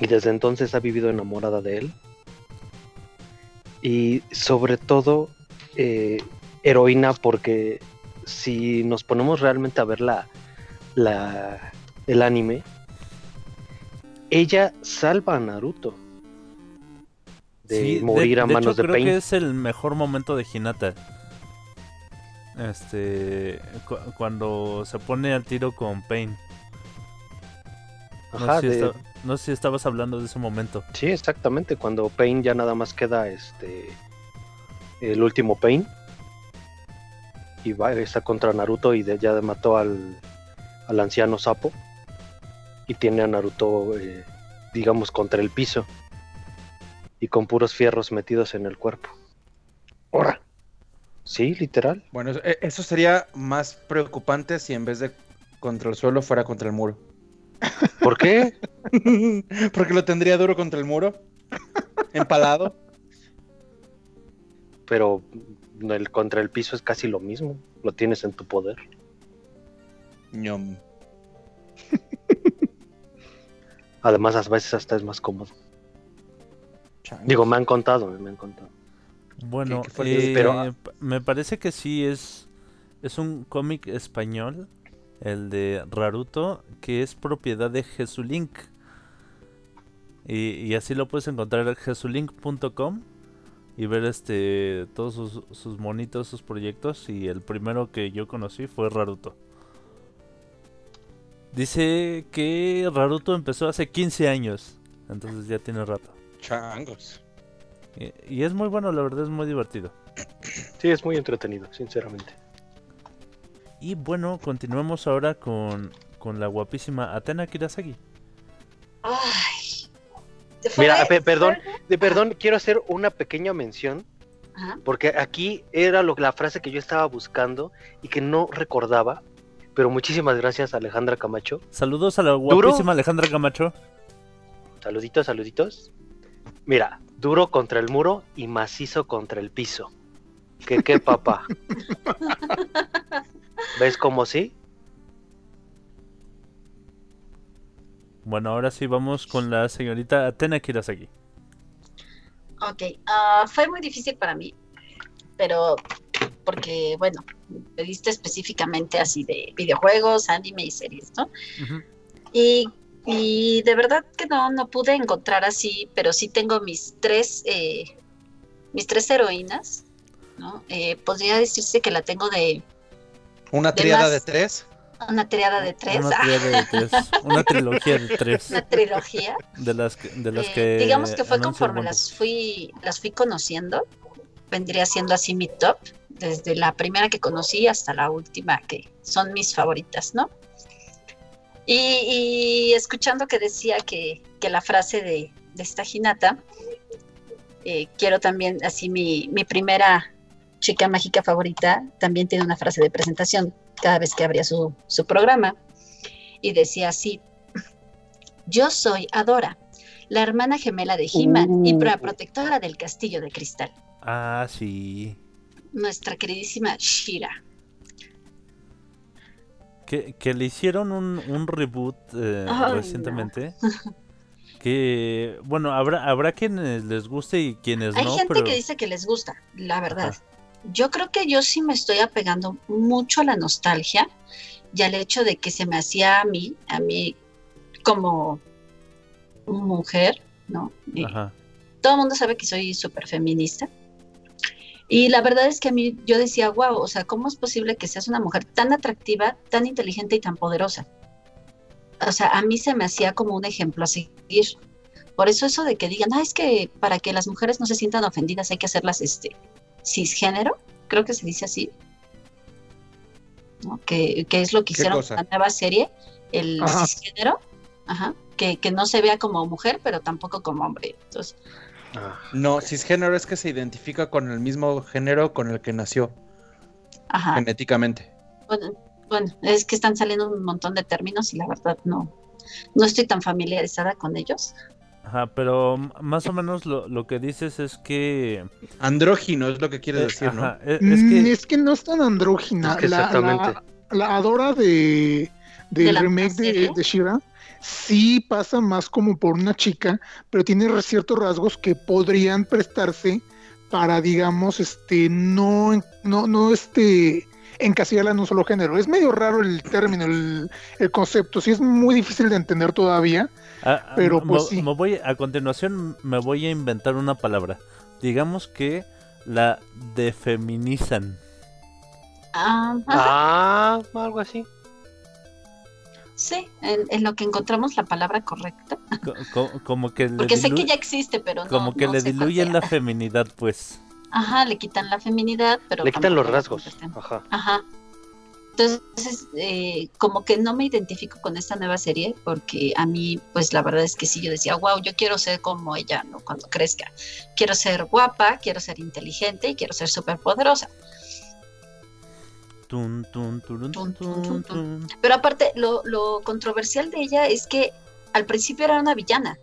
Y desde entonces ha vivido enamorada de él. Y sobre todo, eh, heroína porque si nos ponemos realmente a ver la, la, el anime, ella salva a Naruto de Sí, morir a de manos hecho, de creo Pain. que es el mejor momento de Hinata. Este cu- cuando se pone al tiro con Pain. No, Ajá, sé si de- no sé si estabas hablando de ese momento. Sí, exactamente. Cuando Pain ya nada más queda este el último Pain. Y va, está contra Naruto y de- ya mató al, al anciano sapo. Y tiene a Naruto, eh, digamos, contra el piso. Y con puros fierros metidos en el cuerpo. Ahora, Sí, literal. Bueno, eso- e- eso sería más preocupante si en vez de contra el suelo fuera contra el muro. ¿Por qué? <laughs> Porque lo tendría duro contra el muro. <laughs> Empalado. Pero el contra el piso es casi lo mismo. Lo tienes en tu poder. Ñom. <laughs> Además, a veces hasta es más cómodo. Digo, me han contado, me han contado. Bueno, qué eh, Pero- p- me parece que sí es es un cómic español, el de Raruto, que es propiedad de Jesulink. Y, y así lo puedes encontrar en jesulink.com y ver este todos sus, sus monitos, sus proyectos y el primero que yo conocí fue Raruto. Dice que Raruto empezó hace 15 años, entonces ya tiene rato. Changos. Y, y es muy bueno, la verdad es muy divertido. Sí, es muy entretenido, sinceramente. Y bueno, continuemos ahora con, con la guapísima Atena Kirasagi. Ay. Mira, pe- perdón, de perdón, quiero hacer una pequeña mención, porque aquí era lo, la frase que yo estaba buscando y que no recordaba, pero muchísimas gracias Alejandra Camacho. Saludos a la ¿Duro? guapísima Alejandra Camacho. Saluditos, saluditos. Mira, duro contra el muro y macizo contra el piso. ¿Qué qué, papá? <laughs> ¿Ves cómo sí? Bueno, ahora sí vamos con la señorita Atena Kirasagi. Ok, ah, fue muy difícil para mí, pero porque, bueno, pediste específicamente así de videojuegos, anime y series, ¿no? Y, y de verdad que no, no pude encontrar así, pero sí tengo mis tres, eh, mis tres heroínas, ¿no? Eh, podría decirse que la tengo de, Una De triada más- de tres. Una triada de tres. Una triada de <laughs> tres. Una trilogía de tres. Una trilogía. De las que, de las Eh, que digamos que fue conforme las fui, las fui conociendo. Vendría siendo así mi top, desde la primera que conocí hasta la última, que son mis favoritas, ¿no? Y, y escuchando que decía que, que la frase de, de esta Hinata, eh, quiero también, así mi, mi primera chica mágica favorita, también tiene una frase de presentación cada vez que abría su, su programa. Y decía así, yo soy Adora, la hermana gemela de He-Man y Uh. la protectora del castillo de cristal, Ah, sí. Nuestra queridísima Shira. Que, que le hicieron un, un reboot eh, recientemente. <laughs> Que, bueno, habrá, habrá quienes les guste y quienes Hay no, gente pero... que dice que les gusta, la verdad. Yo creo que yo sí me estoy apegando mucho a la nostalgia y al hecho de que se me hacía a mí, a mí como mujer, ¿no? Ajá. todo el mundo sabe que soy súper feminista. Y la verdad es que a mí yo decía, wow, o sea, ¿cómo es posible que seas una mujer tan atractiva, tan inteligente y tan poderosa? O sea, a mí se me hacía como un ejemplo a seguir. Por eso eso de que digan, ah, es que para que las mujeres no se sientan ofendidas hay que hacerlas este cisgénero, creo que se dice así. ¿no? Que, que es lo que ¿Qué hicieron con la nueva serie, el Ajá. cisgénero, ajá, que, que no se vea como mujer, pero tampoco como hombre. Entonces, Ah, No, cisgénero es que se identifica con el mismo género con el que nació ajá. genéticamente. Bueno, bueno, es que están saliendo un montón de términos y la verdad no, no estoy tan familiarizada con ellos. Ajá, pero más o menos lo, lo que dices es que... Andrógino es lo que quiere eh, decir, ¿no? ajá, e- es, Mm, que... Es que no es tan andrógina. Es que la, exactamente. la, la Adora de, del ¿De la remake de, de Shira sí pasa más como por una chica, pero tiene ciertos rasgos que podrían prestarse para, digamos, este, no, no, no, este, encasillarla en un solo género. Es medio raro el término, el, el concepto, sí es muy difícil de entender todavía. Ah, Pero, me- pues, me- sí. me voy, a continuación me voy a inventar una palabra. Digamos que la defeminizan. Ah, Ah, <laughs> algo así. Sí, en, en lo que encontramos la palabra correcta. Co- co- como que le, Porque sé dilu- que ya existe, pero no. como que no le sé cuál diluyen la feminidad, pues. Ajá, le quitan la feminidad, pero. Le quitan los rasgos. Ajá. Ajá. Entonces, eh, como que no me identifico con esta nueva serie, porque a mí, pues la verdad es que sí, yo decía, wow, yo quiero ser como ella, ¿no? Cuando crezca. Quiero ser guapa, quiero ser inteligente y quiero ser súper poderosa. Tun. Pero aparte, lo, lo controversial de ella es que al principio era una villana.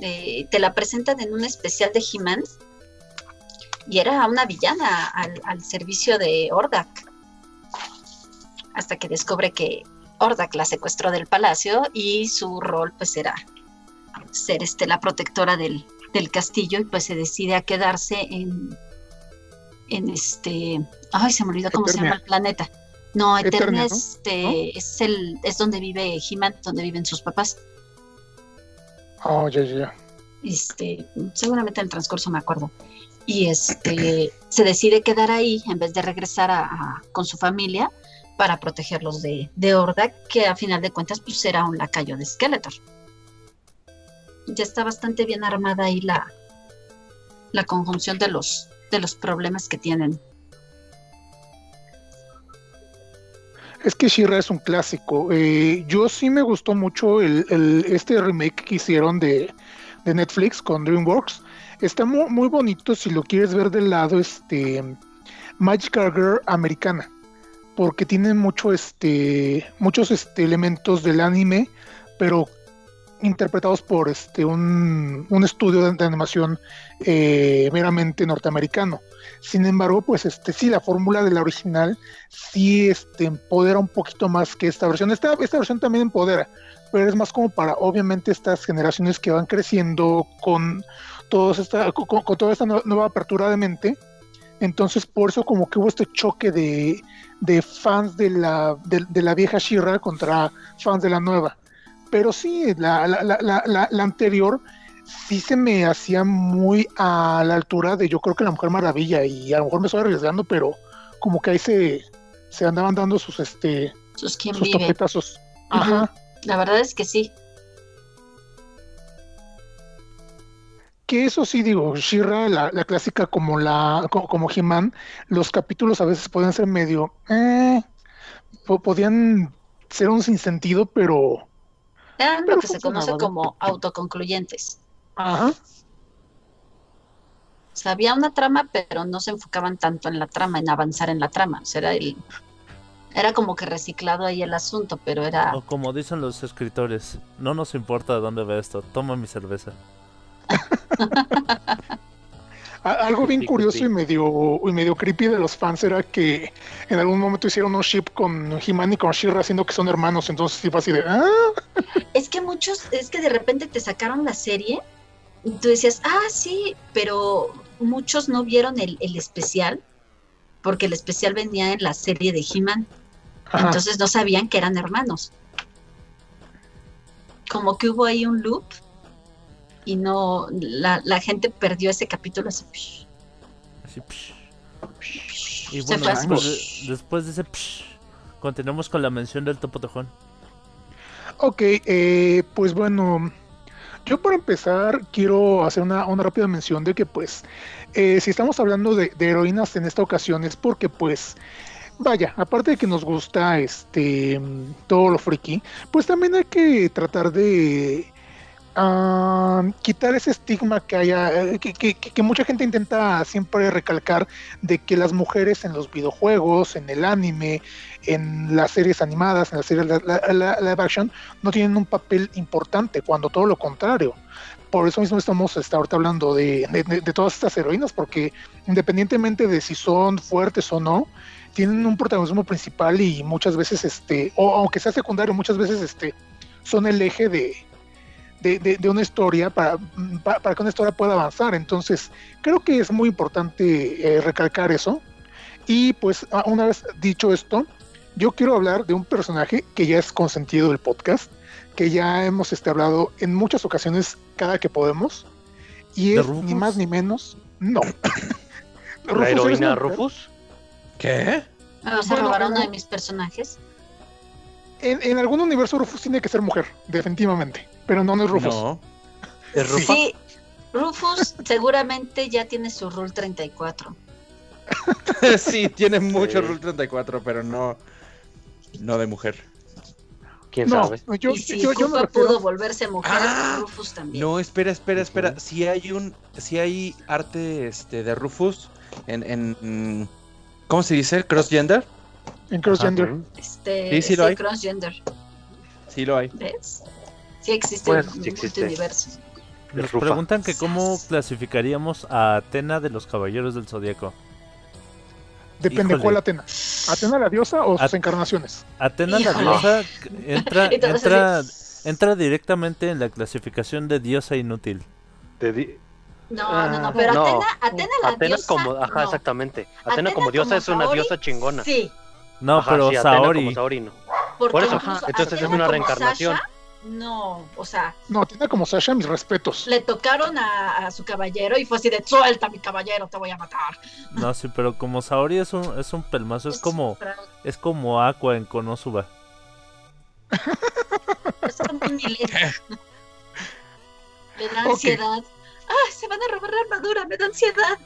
Eh, te la presentan en un especial de He-Man y era una villana al, al servicio de Ordak. Hasta que descubre que Ordak la secuestró del palacio y su rol pues era ser este, la protectora del, del castillo y pues se decide a quedarse en, en este... Ay, se me olvidó cómo se llama el planeta. No, Eternia, Eternia, ¿no? este, ¿No? es el es donde vive He-Man, donde viven sus papás. Oh, ya, ya, ya. Este, seguramente en el transcurso me acuerdo. Y este <clears throat> se decide quedar ahí en vez de regresar a, a- con su familia para protegerlos de, de Horda, que a final de cuentas pues era un lacayo de Skeletor. Ya está bastante bien armada ahí la, la conjunción de los, de los problemas que tienen. Es que Shira es un clásico. Eh, yo sí me gustó mucho el, este remake que hicieron de, de Netflix con DreamWorks. Está muy, muy bonito si lo quieres ver del lado este Magical Girl americana. Porque tiene mucho este, muchos este, elementos del anime, pero interpretados por este, un, un estudio de, animación eh, meramente norteamericano. Sin embargo, pues este, sí, la fórmula de la original sí este, empodera un poquito más que esta versión. Esta, esta versión también empodera, pero es más como para, obviamente, estas generaciones que van creciendo con, todos esta, con, toda esta nue- nueva apertura de mente. Entonces, por eso como que hubo este choque de, de fans de la, de, de la vieja Shira contra fans de la nueva. Pero sí, la, la, la, la, anterior sí se me hacía muy a la altura de yo creo que la Mujer Maravilla y a lo mejor me estoy arriesgando, pero como que ahí se, se andaban dando sus este Sus quien sus vive. topetazos. Ajá. Ajá. La verdad es que sí. Que eso sí, digo, Shira, la, la clásica como la co- como, He-Man, los capítulos a veces pueden ser medio, eh, po- podían ser un sinsentido, pero, Eran Pero lo que se conoce como autoconcluyentes. ajá, O sea, había una trama, pero no se enfocaban tanto en la trama, en avanzar en la trama. O sea, era, el- era como que reciclado ahí el asunto, pero era... O como dicen los escritores, no nos importa de dónde ve esto, toma mi cerveza. <laughs> Algo bien curioso y medio, y medio creepy de los fans era que en algún momento hicieron un ship con He-Man y con Shira haciendo que son hermanos, entonces fue así de, ah, Es que muchos, es que de repente te sacaron la serie y tú decías, ah, sí, pero muchos no vieron el, el especial, porque el especial venía en la serie de He-Man, entonces no sabían que eran hermanos. Como que hubo ahí un loop y no, la, la gente perdió ese capítulo así. psh, Así, psh. Y se bueno, después de, después de ese psh, continuamos con la mención del topo tejón. Ok, eh, pues bueno, yo para empezar quiero hacer una, una rápida mención de que pues eh, si estamos hablando de, de heroínas en esta ocasión es porque pues vaya, aparte de que nos gusta este todo lo friki, pues también hay que tratar de ah, quitar ese estigma que haya, eh, que, que- que- mucha gente intenta siempre recalcar de que las mujeres en los videojuegos, en el anime, en las series animadas, en las series live action, no tienen un papel importante, cuando todo lo contrario. Por eso mismo estamos este, ahorita hablando de- de- de todas estas heroínas, porque independientemente de si son fuertes o no, tienen un protagonismo principal y muchas veces, este, o aunque sea secundario, muchas veces este, son el eje de, de, de- de una historia para, pa- para que una historia pueda avanzar. Entonces, creo que es muy importante eh, recalcar eso. Y pues, una vez dicho esto, yo quiero hablar de un personaje que ya es consentido del podcast, que ya hemos este, hablado en muchas ocasiones cada que podemos, y ¿De es Rufus? ni más ni menos, no. <coughs> Rufus ¿La es heroína. Rufus? ¿Qué? Me vas a Bueno, robar a bueno. uno de mis personajes. En, en algún universo Rufus tiene que ser mujer, definitivamente, pero no, no es Rufus. No. <laughs> ¿Es Sí. Rufa? Sí, Rufus seguramente ya tiene su Rule <laughs> 34. sí, tiene mucho Sí. Rule 34, pero no, no de mujer. ¿Quién No, sabe? yo, y si yo, yo me Koopa refiero- pudo volverse mujer, Ah, Rufus también. No, espera, espera, espera. Si hay un, si hay arte este de Rufus en, en ¿cómo se dice? Crossgender. en Crossgender. Este, Sí, sí lo hay. crossgender, Sí lo hay. ¿ves? Sí existe Pues, un sí existe. multiuniverso. Nos preguntan que cómo clasificaríamos a Atena de los Caballeros del Zodíaco. Depende Híjole. cuál Atena. ¿Atena la diosa o sus At- encarnaciones? Atena la Híjole. diosa entra, <laughs> entra, entra directamente en la clasificación de diosa inútil. Te di- No, no, no, Ah, pero no. Atena, Atena la Atena diosa. como, ajá, no. exactamente. Atena, Atena como diosa como es una Saori, diosa chingona. Sí, No, Ajá, pero sí, Saori. como Saori no. Por eso, incluso entonces es Atena una como reencarnación. Sasha, no, o sea, No, Atena como Sasha, mis respetos. le tocaron a, a su caballero y fue así de suelta mi caballero, te voy a matar. No, sí, pero como Saori es un, es un pelmazo, es como, es como Aqua en Konosuba. <laughs> Es como un. Me <laughs> da ansiedad. ¡Ah! Se van a robar la armadura, me da ansiedad.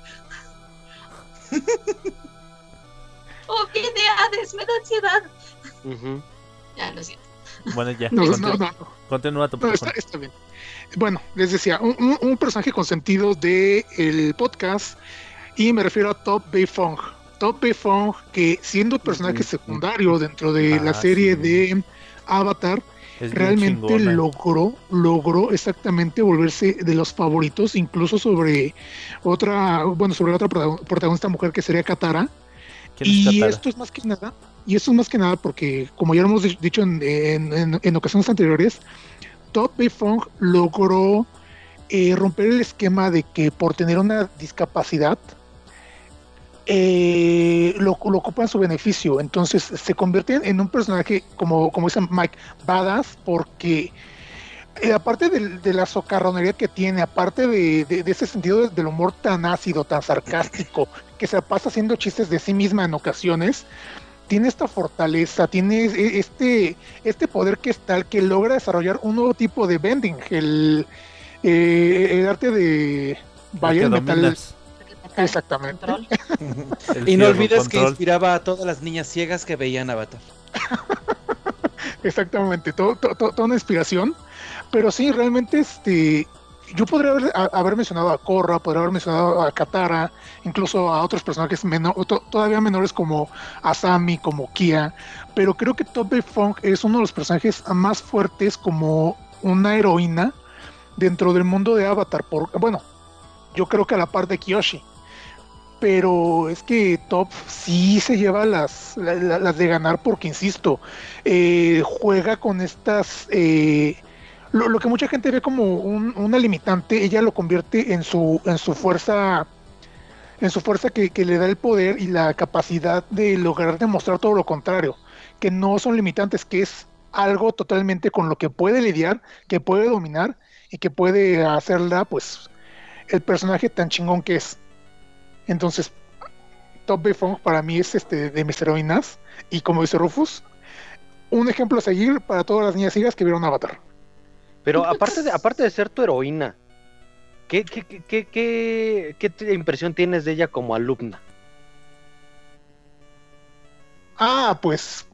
<laughs> oh, viene Hades, me da ansiedad. Ujú. Ya, lo siento. Bueno, ya. No, continúa, no, no. continúa tu está, está bien. Bueno, les decía, un, un- personaje consentido del el podcast, y me refiero a Top Bay Fong. Top Bay Fong, que siendo personaje secundario dentro de Ah, la serie sí. de Avatar, Es realmente chingona. logró, logró exactamente volverse de los favoritos, incluso sobre otra, bueno, sobre la otra protagon- protagonista mujer que sería Katara. ¿Quién es Y Katara? esto es más que nada, y esto es más que nada porque, como ya lo hemos di- dicho en, en- ocasiones anteriores, Top Bay Fong logró eh, romper el esquema de que por tener una discapacidad eh, lo, lo ocupa en su beneficio. Entonces se convierte en, un personaje, como, como dice Mike, badass, porque eh, aparte de, la socarronería que tiene, aparte de, de- ese sentido de- del humor tan ácido, tan sarcástico, que se pasa haciendo chistes de sí misma en ocasiones, tiene esta fortaleza, tiene e- este, este poder que es tal que logra desarrollar un nuevo tipo de bending, el, eh, el arte de el metal. dominas. Exactamente. <laughs> Y no olvides que inspiraba a todas las niñas ciegas que veían Avatar. Exactamente, todo- todo- toda una inspiración. Pero sí, realmente, este, yo podría haber, haber mencionado a Korra, podría haber mencionado a Katara, incluso a otros personajes meno- to- todavía menores como Asami, como Kia. Pero creo que Top Bay Funk es uno de los personajes más fuertes como una heroína dentro del mundo de Avatar. Por, bueno, yo creo que a la par de Kiyoshi. Pero es que Top sí se lleva las, la- la- las de ganar porque, insisto, eh, juega con estas... eh, lo, que mucha gente ve como un- una limitante, ella lo convierte en su, en su fuerza en su fuerza que, que le da el poder y la capacidad de lograr demostrar todo lo contrario, que no son limitantes, que es algo totalmente con lo que puede lidiar, que puede dominar y que puede hacerla, pues, el personaje tan chingón que es. Entonces, Top Bay Funk para mí es este de mis heroínas y como dice Rufus, un ejemplo a seguir para todas las niñas ciegas que vieron Avatar. Pero aparte de, aparte de ser tu heroína, ¿qué, qué, qué, qué, impresión tienes de ella como alumna? Ah, pues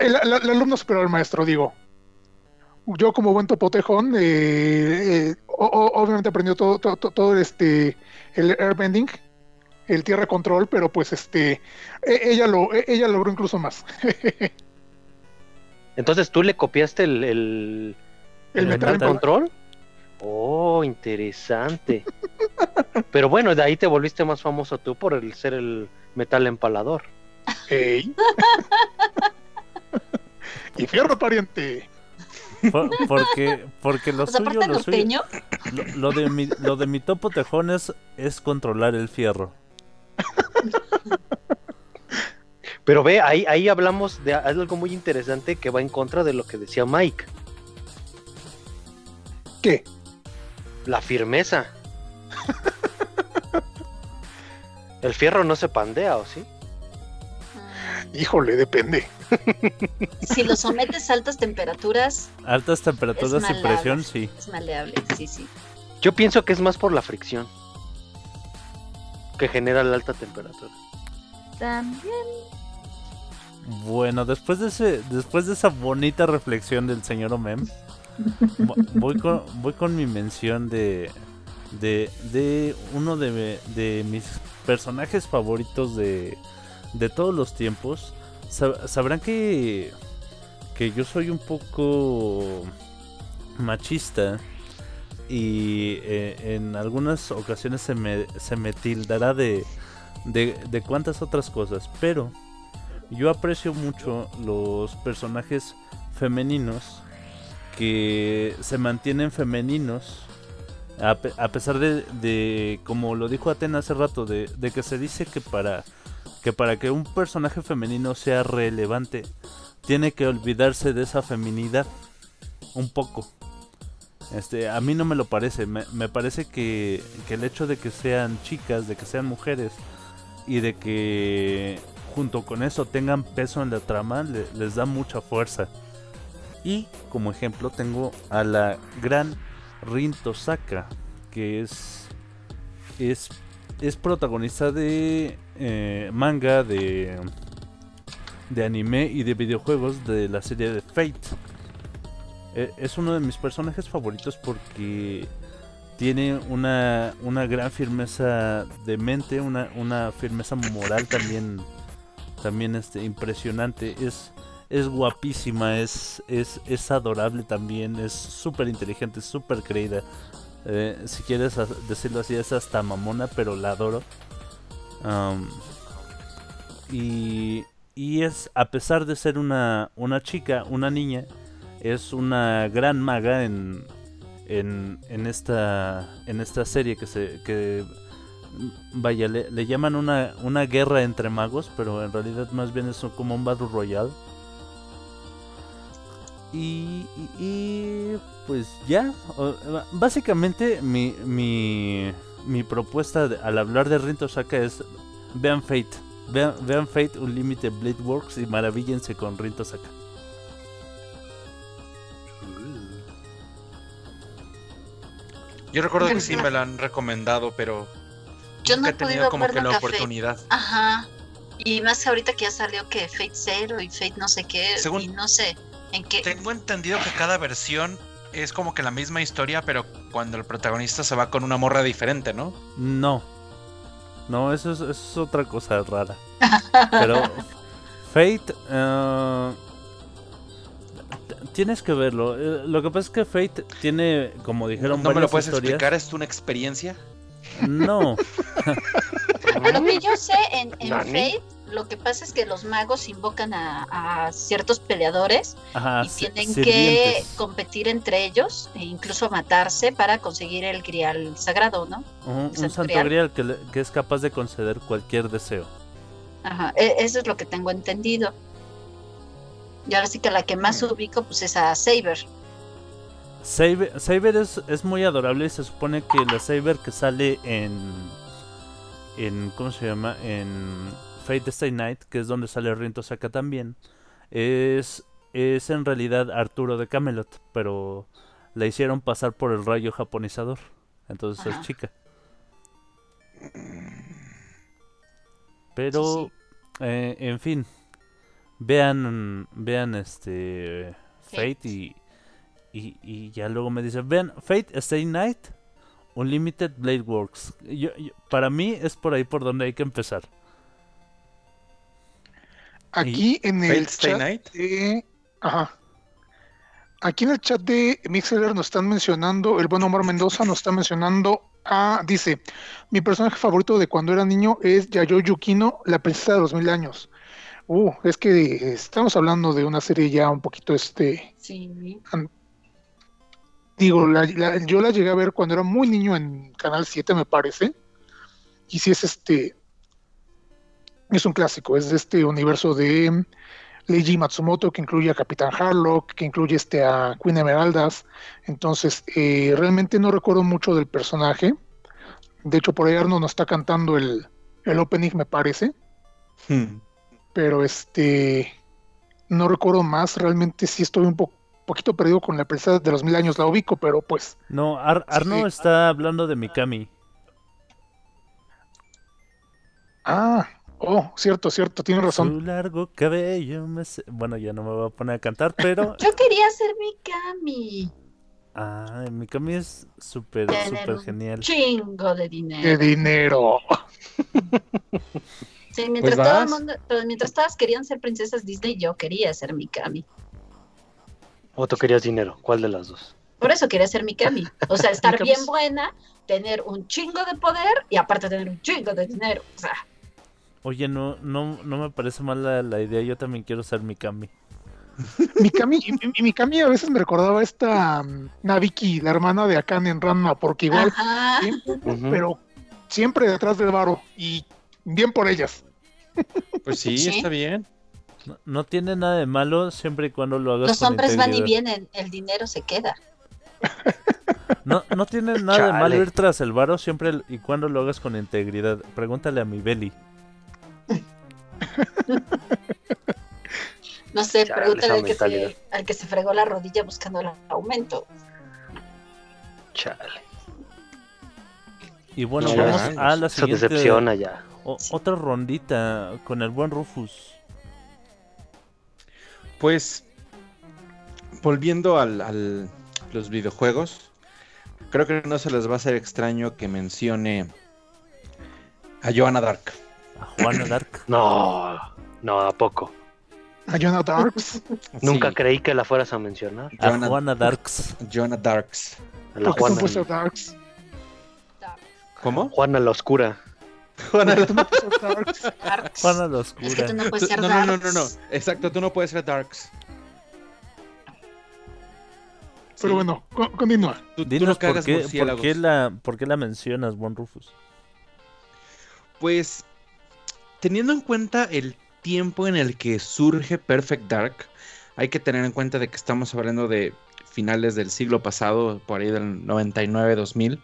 el, el- el alumno superior al maestro, digo. Yo como buen topotejón, eh, eh, o- o- obviamente aprendió todo, todo, todo- este el airbending, el tierra control, pero pues este e- ella lo e- ella logró incluso más. <laughs> Entonces tú le copiaste el, el, El el metal control. Oh, interesante. <laughs> Pero bueno, de ahí te volviste más famoso tú por el ser el metal empalador. Ey. <laughs> y fierro pariente. Por- porque, porque lo Pues suyo, lo suyo, lo, lo de mi, lo de mi topo tejón es, es controlar el fierro. Pero ve, ahí, ahí hablamos de algo muy interesante que va en contra de lo que decía Mike. ¿Qué? La firmeza. El fierro no se pandea, ¿o sí? mm, Híjole, depende. <laughs> si lo sometes a altas temperaturas, Altas temperaturas y presión, sí. es maleable. Sí, sí. Yo pienso que es más por la fricción que genera la alta temperatura. También. Bueno, después de ese, después de esa bonita reflexión del señor Omem, voy con, voy con mi mención de, de, de uno de, de mis personajes favoritos de, de todos los tiempos. Sab- sabrán que, que yo soy un poco machista y eh, en algunas ocasiones se me, se me tildará de, de, de cuantas otras cosas, pero yo aprecio mucho los personajes femeninos que se mantienen femeninos a, pe- a pesar de, como lo dijo Atena hace rato, de, de que se dice que para que para que un personaje femenino sea relevante tiene que olvidarse de esa feminidad un poco. Este, a mí no me lo parece, me, me parece que, que el hecho de que sean chicas, de que sean mujeres y de que junto con eso tengan peso en la trama le- les da mucha fuerza. Y como ejemplo tengo a la gran Rin Tosaka, que es es, es protagonista de eh, manga, de, de anime y de videojuegos de la serie de Fate. E- Es uno de mis personajes favoritos porque tiene una, una gran firmeza de mente, una, una firmeza moral también, también este, impresionante. Es, es guapísima, es, es, es adorable también, es súper inteligente, súper creída. Eh, si quieres decirlo así, es hasta mamona, pero la adoro. Y, y es, a pesar de ser una, una chica, una niña, es una gran maga en, en, en esta en esta serie que se que vaya le, le llaman una, una guerra entre magos pero en realidad más bien es como un battle royale y, y, y, pues ya básicamente mi, mi, mi propuesta de- al hablar de Rin Tosaka es vean Fate Vean, vean Fate Unlimited Blade Works y maravíllense con Rinto Saka. Yo recuerdo que sí me lo han recomendado, pero Yo no he he tenido podido como que la oportunidad. Ajá. Y más ahorita que ya salió que Fate Zero y Fate no sé qué. Según- Y no sé en qué. Tengo entendido que cada versión es como que la misma historia, pero cuando el protagonista se va con una morra diferente, ¿no? No. No, eso es, eso es otra cosa rara. <laughs> Pero Fate... t- tienes que verlo. Eh, Lo que pasa es que Fate tiene, como dijeron, ¿No me lo puedes historias. explicar? ¿Es una experiencia? No. <laughs> A lo que yo sé en. Fate, lo que pasa es que los magos invocan a, a ciertos peleadores Ajá, y tienen que competir entre ellos e incluso matarse para conseguir el grial sagrado, ¿no? Un, un Santo santo Grial. grial que, le- que es capaz de conceder cualquier deseo. Ajá, e- eso es lo que tengo entendido. Y ahora sí que la que más ubico pues es a Saber. Saber, Saber es, es muy adorable y se supone que la Saber que sale en. en ¿Cómo se llama? En Fate Stay Night, que es donde sale Rinto Saka también, es, es en realidad Arturo de Camelot, pero la hicieron pasar por el rayo japonizador. Entonces Ajá. es chica. Pero, eh, en fin, vean, vean este Fate Fate. y, y, y ya luego me dicen, vean Fate Stay Night Unlimited Blade Works. Yo- yo- para mí es por ahí por donde hay que empezar. Aquí en el chat Night. de- Ajá. Aquí en el chat de Mixler nos están mencionando, el buen Omar Mendoza nos está mencionando a, dice, mi personaje favorito de cuando era niño es Yayo Yukino, la princesa de los mil años. Uh, es que estamos hablando de una serie ya un poquito, este, Sí. digo, la- la- yo la llegué a ver cuando era muy niño en Canal 7, me parece. Y si es este, es un clásico, es de este universo de Leiji Matsumoto que incluye a Capitán Harlock, que incluye este a Queen Emeraldas. Entonces, eh, realmente no recuerdo mucho del personaje. De hecho, por ahí Arno nos está cantando el, el opening, me parece. Hmm. Pero este, no recuerdo más. Realmente sí estoy un po- poquito perdido con la princesa de los mil años. La ubico, pero pues No, Ar- Arno Sí. está hablando de Mikami. Ah, oh, cierto, cierto, tiene razón. Su largo cabello me Bueno, ya no me voy a poner a cantar, pero... <laughs> Yo quería ser Mikami. ah, Mikami es súper, súper un genial. Chingo de De dinero. dinero. <laughs> Sí, mientras Pues todo el mundo, pero mientras todas querían ser princesas Disney, yo quería ser Mikami. ¿O tú querías dinero? ¿Cuál de las dos? Por eso quería ser Mikami. O sea, <laughs> estar bien buena, tener un chingo de poder y aparte tener un chingo de dinero. O sea, Oye, no, no, no me parece mal la, idea. Yo también quiero ser Mikami. <laughs> Mikami, y- y Mikami a veces me recordaba esta mm, Nabiki, la hermana de Akane en Ranma, porque igual, pero siempre detrás del varo y bien por ellas. Pues sí, Sí. está bien. No, no tiene nada de malo siempre y cuando lo hagas Los con hombres van y vienen, el dinero se queda. <laughs> No, no tiene nada de malo ir tras el varo siempre y cuando lo hagas con integridad. Pregúntale a mi Belly. No sé, Chale, pregúntale al que, se, mentalidad. al que se fregó la rodilla buscando el aumento. Chale. Y bueno, No, vamos ya, a la Eso siguiente. decepciona ya. o- otra rondita con el buen Rufus. Pues, volviendo al, al- los videojuegos, creo que no se les va a hacer extraño que mencione a Joanna Dark. A Juana Dark. No, no, ¿a poco? A Jonah Darks, <laughs> Nunca Sí, creí que la fueras a mencionar. A Juana Darks. Joanna Darks. A la tú Juana, Darks. ¿Cómo? Juana la Oscura. Juana tú no ser Darks. Darks. Juana la Es que Oscura. tú no puedes Tú- ser no, no, no, no, Darks. no. Exacto, tú no puedes ser Darks. Pero Sí. bueno, co- continúa. Tú, tú Dinos no por qué, por, qué la, por qué la mencionas, buen Rufus. Pues, teniendo en cuenta el tiempo en el que surge Perfect Dark, hay que tener en cuenta de que estamos hablando de finales del siglo pasado, por ahí del 99-2000.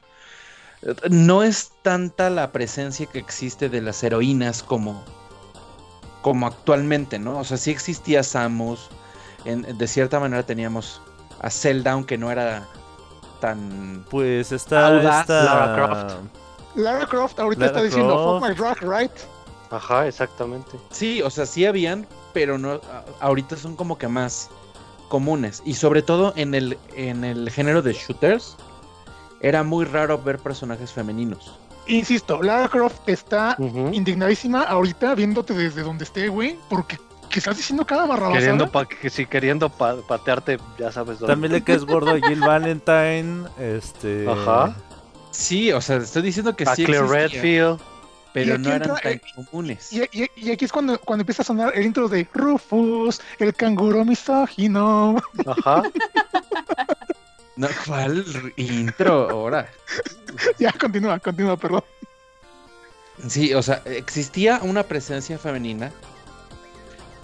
No es tanta la presencia que existe de las heroínas como como actualmente, ¿no? O sea, sí existía Samus, en- de cierta manera teníamos a Zelda, aunque no era tan... Pues está. Lara Croft. Lara Croft ahorita Lara está diciendo Croft. fuck my rock, right? Ajá, exactamente. Sí, o sea, sí habían, pero no ahorita son como que más comunes. Y sobre todo en el, en el género de shooters, era muy raro ver personajes femeninos. Insisto, Lara Croft está indignadísima ahorita viéndote desde donde esté, güey, porque que estás diciendo cada barrabasada. Queriendo, pa que, sí, queriendo pa- patearte, ya sabes dónde. También le caes gordo a Jill Valentine, este... Ajá. Sí, o sea, estoy diciendo que a sí Claire existía, Redfield. Pero no eran entra, tan comunes. Y, y- y aquí es cuando, cuando empieza a sonar el intro de Rufus, el canguro misógino. Ajá. <laughs> No, ¿cuál intro ahora? ya, continúa, continúa, perdón. Sí, o sea, existía una presencia femenina,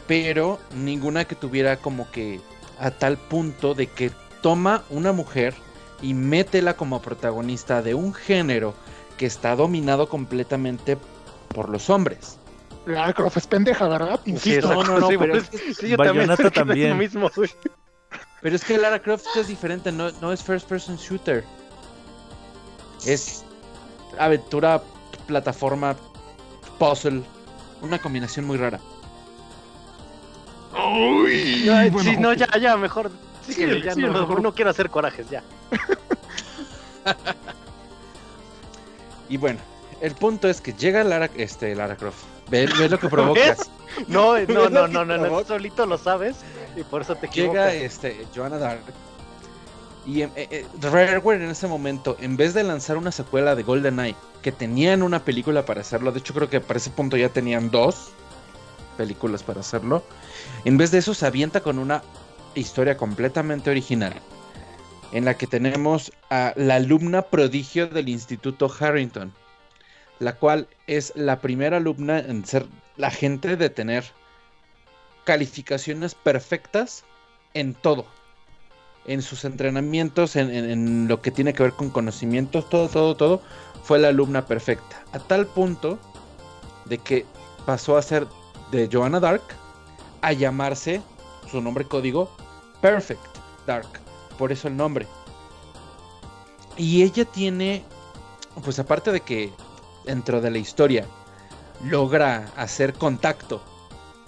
pero ninguna que tuviera como que a tal punto de que toma una mujer y métela como protagonista de un género que está dominado completamente por los hombres. Lara Croft es pendeja, ¿verdad? Sí, no, no, no, sí, pero es sí, yo Bayonetta <laughs> también, también. Lo mismo. Pero es que Lara Croft es diferente, no, no es first person shooter. Es aventura, plataforma, puzzle, una combinación muy rara. Uy, bueno, sí, no, ya, ya, mejor. síguele, Síguele, ya, no, mejor. no quiero hacer corajes, ya. <laughs> Y bueno, el punto es que llega Lara, este, Lara Croft. Ve, ve lo que provocas. <laughs> No, no, no, no, no, no, solito lo sabes y por eso te Llega equivocas. este, Joanna Dark. Y eh, eh, Rareware en ese momento, en vez de lanzar una secuela de GoldenEye, que tenían una película para hacerlo, de hecho creo que para ese punto ya tenían dos películas para hacerlo, en vez de eso se avienta con una historia completamente original, en la que tenemos a la alumna prodigio del Instituto Harrington, la cual es la primera alumna en ser la gente de tener calificaciones perfectas en todo. En sus entrenamientos, en, lo que tiene que ver con conocimientos, todo, todo, todo, fue la alumna perfecta. A tal punto de que pasó a ser de Joanna Dark a llamarse su nombre código Perfect Dark. Por eso el nombre. Y ella tiene, pues aparte de que dentro de la historia logra hacer contacto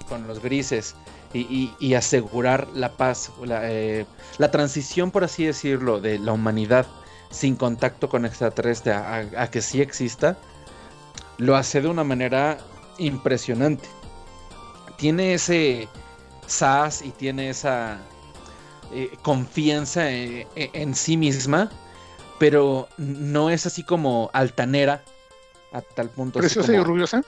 con los grises y, asegurar la paz, la, eh, la transición, por así decirlo, de la humanidad sin contacto con extraterrestre a, a- a que sí exista, lo hace de una manera impresionante. Tiene ese sas y tiene esa eh, confianza eh, eh, en sí misma, pero no es así como altanera a tal punto. Preciosa y como- orgullosa.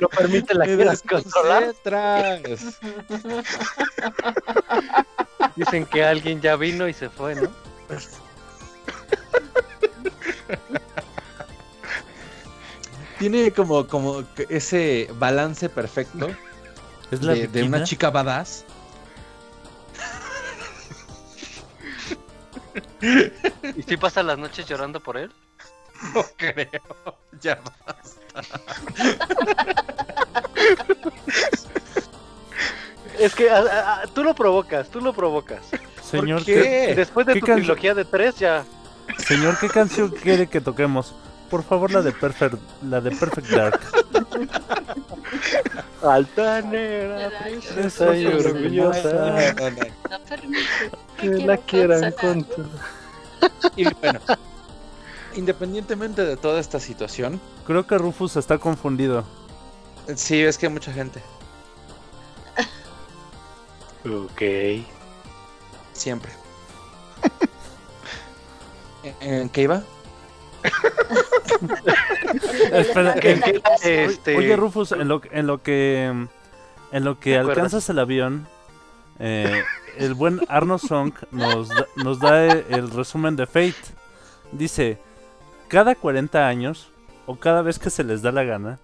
No permite la controlar. desconcentras. Dicen que alguien ya vino y se fue, ¿no? Tiene como, como que ese balance perfecto Es la de, de una chica badass. ¿Y si pasa las noches llorando por él? No creo. Ya basta. Es que a- a- a- tú lo provocas, tú lo provocas. Señor, qué? ¿qué, Después de ¿Qué tu can- trilogía de tres ya. señor, ¿qué canción quiere que toquemos? Por favor, la de Perfect, la de Perfect Dark. <laughs> Altanera, princesa y orgullosa. No, Que la quieran controlar. Y bueno, independientemente de toda esta situación, Creo que Rufus está confundido. sí, es que hay mucha gente, Ok. siempre. ¿En- <laughs> ¿En qué iba? Espera, este, Oye, Rufus, en lo, en lo que en lo que alcanzas el avión, eh, el buen Arno Song nos, da- nos da el, el resumen de Fate. Dice, cada 40 años, o cada vez que se les da la gana,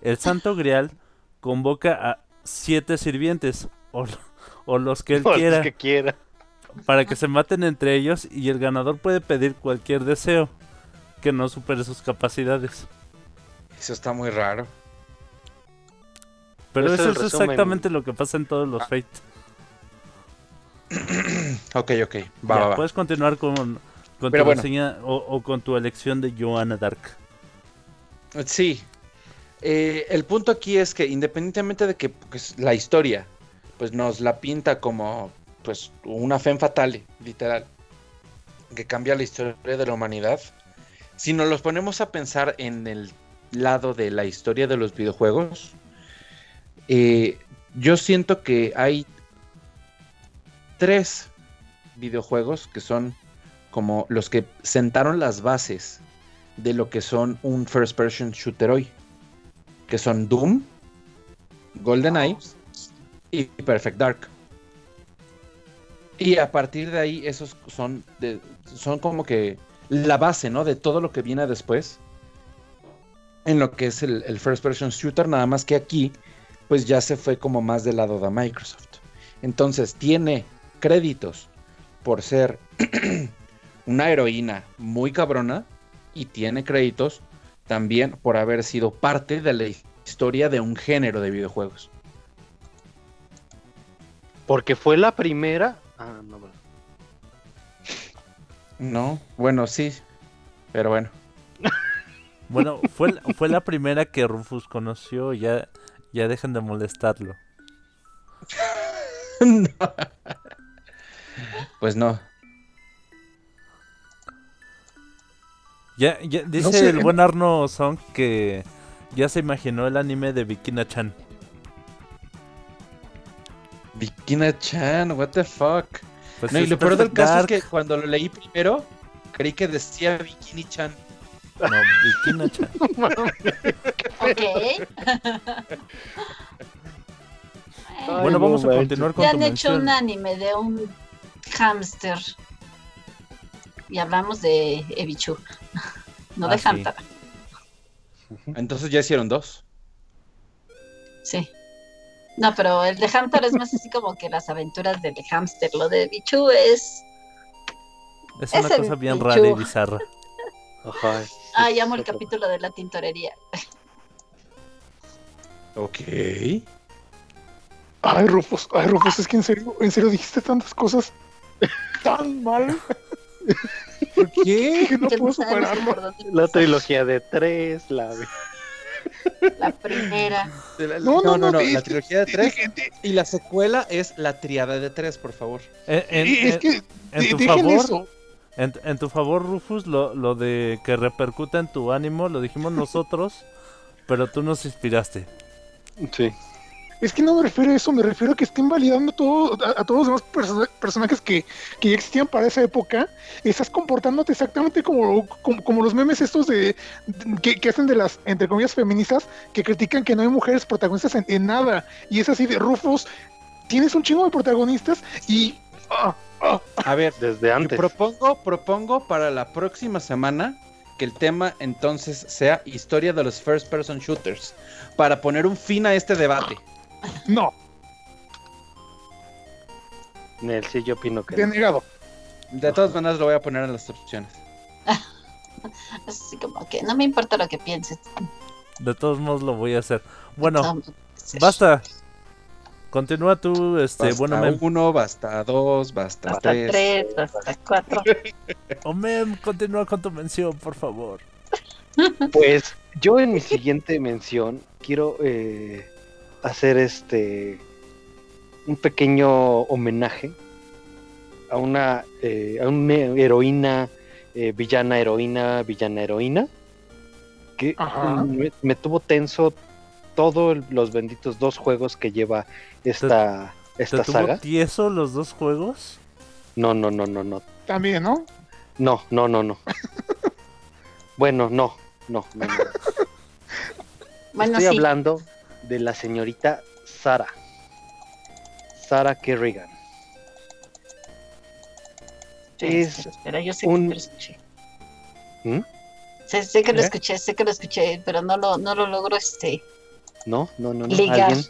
el Santo Grial convoca a siete sirvientes, o, o los que él <laughs> los que quiera. para que se maten entre ellos y el ganador puede pedir cualquier deseo que no supere sus capacidades. Eso está muy raro. Pero eso es exactamente lo que pasa en todos los Fate. <clears throat> Ok, ok. Va, Ya, va, va. Puedes continuar con, tu bueno. reseña o, o con tu elección de Joanna Dark. Sí. Eh, el punto aquí es que independientemente de que pues, la historia pues nos la pinta como pues una fe fatale, literal, que cambia la historia de la humanidad, si nos los ponemos a pensar en el lado de la historia de los videojuegos, eh, yo siento que hay tres videojuegos que son como los que sentaron las bases de lo que son un first person shooter hoy. Que son Doom, GoldenEye y Perfect Dark. Y a partir de ahí, esos son, de- son como que la base, ¿no? De todo lo que viene después. En lo que es el, first person shooter, nada más que aquí, pues ya se fue como más del lado de Microsoft. Entonces, tiene créditos por ser <clears throat> una heroína muy cabrona y tiene créditos también por haber sido parte de la historia de un género de videojuegos. Porque fue la primera. Ah, no. No, bueno, sí, pero bueno. <laughs> Bueno, fue, la- fue la primera que Rufus conoció. Ya, ya dejen de molestarlo. <laughs> No. Pues no. Ya, ya dice sé, el en- buen Arno Song que ya se imaginó el anime de Bikina Chan. Bikina Chan, what the fuck. Pues No, y lo peor del caso Dark. es que cuando lo leí primero, creí que decía Bikini Chan. No, Bikina Chan. <laughs> Ok. Bueno, no vamos a continuar con Ya han hecho mención. un anime de un hámster. Y hablamos de Ebichu. No Ah, de sí. Hamster. Entonces ya hicieron dos. Sí. No, pero el de Hamster es más así como que las aventuras del hámster. Lo de Bichu es. Es una cosa bien Bichu. rara y bizarra. Ajá. Ah, llamo el capítulo de la tintorería. Ok. Ay, Rufus, ay, Rufus, es que en serio, en serio dijiste tantas cosas <laughs> tan mal ¿Por qué? <laughs> que no puedo superarlo. La trilogía de tres, la La primera. No, no, no, la que- trilogía de tres. de- de- Y la secuela es la triada de tres, por favor. En, en- es en- que en de- tu favor, eso. en, en tu favor, Rufus, lo, lo de que repercuta en tu ánimo lo dijimos nosotros, pero tú nos inspiraste. Sí. Es que no me refiero a eso, me refiero a que estén validando todo, a, a todos los demás perso- personajes que, que ya existían para esa época. Estás comportándote exactamente como, como, como los memes estos de, de- que, que hacen de las, entre comillas, feministas, que critican que no hay mujeres protagonistas en, en nada. Y es así de Rufus, tienes un chingo de protagonistas y... ah, ah, A ver, Desde antes. propongo, propongo para la próxima semana que el tema entonces sea historia de los first person shooters. Para poner un fin a este debate. No, Nel, sí, yo opino que no. denegado. De todas maneras lo voy a poner en las opciones. Es <laughs> así como que no me importa lo que pienses. De todos modos lo voy a hacer. Bueno, No, basta. Continúa tú, este, Basta bueno, mem. uno, basta dos, basta, Hasta tres. tres, hasta cuatro. <laughs> Oh, mem, continúa con tu mención, por favor. Pues yo en mi siguiente mención quiero eh, hacer este un pequeño homenaje a una eh, a una heroína eh, villana heroína villana heroína que me, me tuvo tenso todos los benditos dos juegos que lleva esta ¿Te esta tuvo saga. tieso los dos juegos? No, no, no, no, no. También, ¿no? No, no, no, no. <laughs> bueno, no, no, no, no. Bueno, Estoy sí. hablando de la señorita Sara. Sara Kerrigan. Sí, es espera, yo sé un- que lo escuché. ¿Mm? Sé, sé que lo ¿Eh? escuché, sé que lo escuché, pero no lo, no lo logro este. No, no, no, no. Ligar. ¿Alguien?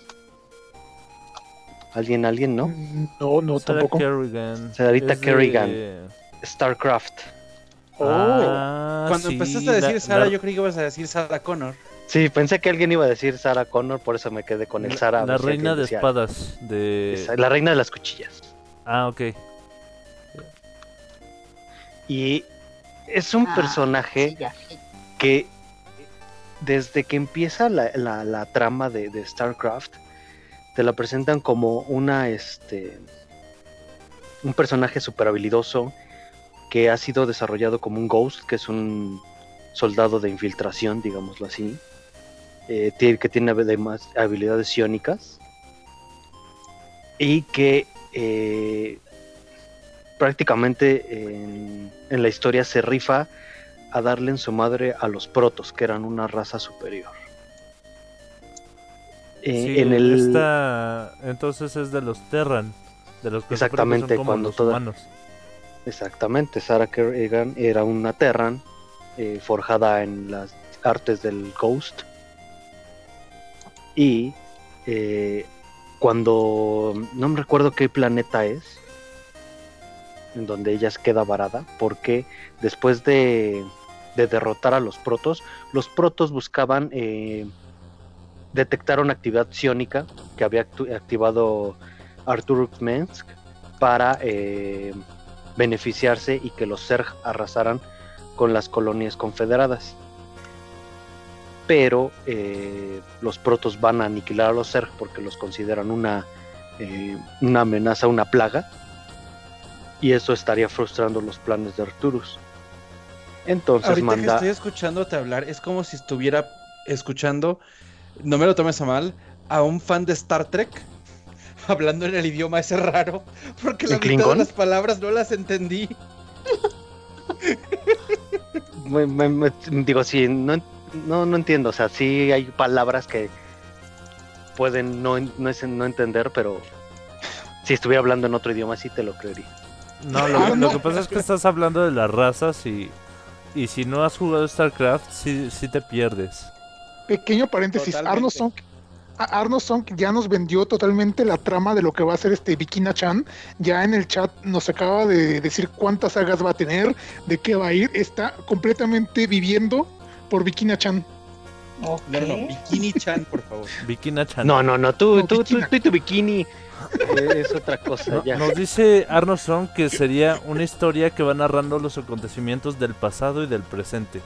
¿Alguien, alguien, no? No, no, Sarah tampoco. Kerrigan. Sarita Es de- Kerrigan. StarCraft. Oh. Ah, Cuando sí, empezaste a decir la- Sara, la- yo creí que ibas a decir Sara Connor. Sí, pensé que alguien iba a decir Sarah Connor, por eso me quedé con el Sarah. La reina de espadas de... La reina de las cuchillas. Ah, ok. Y es un Ah, personaje sí, que desde que empieza la, la- la trama de, de StarCraft, te la presentan como una este un personaje súper habilidoso que ha sido desarrollado como un ghost, que es un soldado de infiltración, digámoslo así, eh, que tiene además habilidades psiónicas y que eh, prácticamente en, en la historia se rifa a darle en su madre a los protos, que eran una raza superior. Eh, Sí, en el esta- Entonces es de los Terran. De los que Exactamente, son como cuando los toda- humanos. exactamente Sarah Kerrigan era una Terran eh, forjada en las artes del Ghost y eh, cuando no me recuerdo qué planeta es en donde ella queda varada porque después de, de derrotar a los protos los protos buscaban eh, detectar una actividad psiónica que había activado Artur Mensk para eh, beneficiarse y que los Zerg arrasaran con las colonias confederadas. Pero eh, los protos van a aniquilar a los Zerg porque los consideran una, eh, una amenaza, una plaga. Y eso estaría frustrando los planes de Arturus. Entonces Ahorita que manda. estoy escuchándote hablar, es como si estuviera escuchando, no me lo tomes a mal, a un fan de Star Trek <laughs> hablando en el idioma ese raro, porque la ¿En mitad de las palabras no las entendí. <laughs> me- me- me- digo, sí, no, no, no entiendo. O sea, sí hay palabras que pueden no, no, es- no entender, pero si estuviera hablando en otro idioma, sí te lo creería. No, lo, Ah, lo que pasa es que estás hablando de las razas y, y si no has jugado StarCraft, sí, sí te pierdes. Pequeño paréntesis. Arno Song, a- Arno Song ya nos vendió totalmente la trama de lo que va a ser este Bikina Chan. Ya en el chat nos acaba de decir cuántas sagas va a tener, de qué va a ir. Está completamente viviendo por Bikina Chan. No, no, no, Bikini Chan, por favor. <laughs> Bikina Chan. No, no, no, tú, No, tú, tú, tú y tu bikini <laughs> es otra cosa. No- ya. Nos dice Arno Song que sería una historia que va narrando los acontecimientos del pasado y del presente.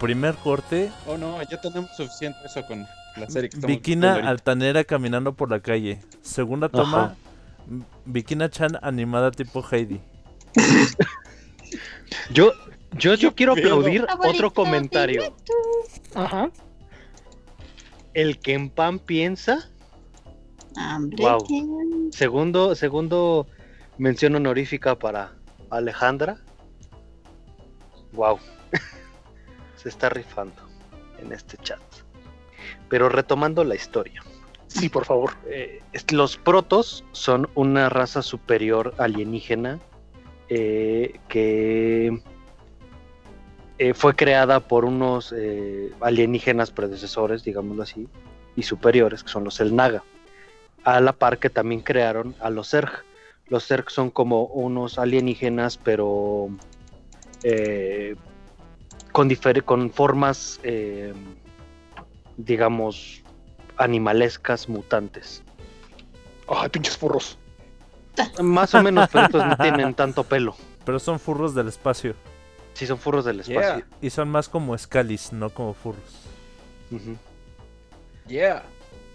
Primer corte, Oh no, ya tenemos suficiente eso con la serie que Bikina altanera caminando por la calle. Segunda toma, Bikina Chan animada tipo Heidi. <laughs> Yo, yo, yo quiero pedo? aplaudir Abuelita, otro comentario. Ajá. El que en pan piensa, Hombre. ¿quién? segundo, segundo mención honorífica para Alejandra. Wow. <laughs> Se está rifando en este chat. Pero retomando la historia. Sí, por favor. eh, los protos son una raza superior alienígena eh, que eh, fue creada por unos eh, alienígenas predecesores, digámoslo así, y superiores, que son los El Naga. A la par que también crearon a los Zerg. Los Zerg son como unos alienígenas, pero eh, con, con formas, eh, digamos, animalescas mutantes. Ay, pinches furros. Más o menos, pero estos no tienen tanto pelo. Pero son furros del espacio. Sí, son furros del espacio. Y son más como Scalis, no como furros. Ujú. Yeah.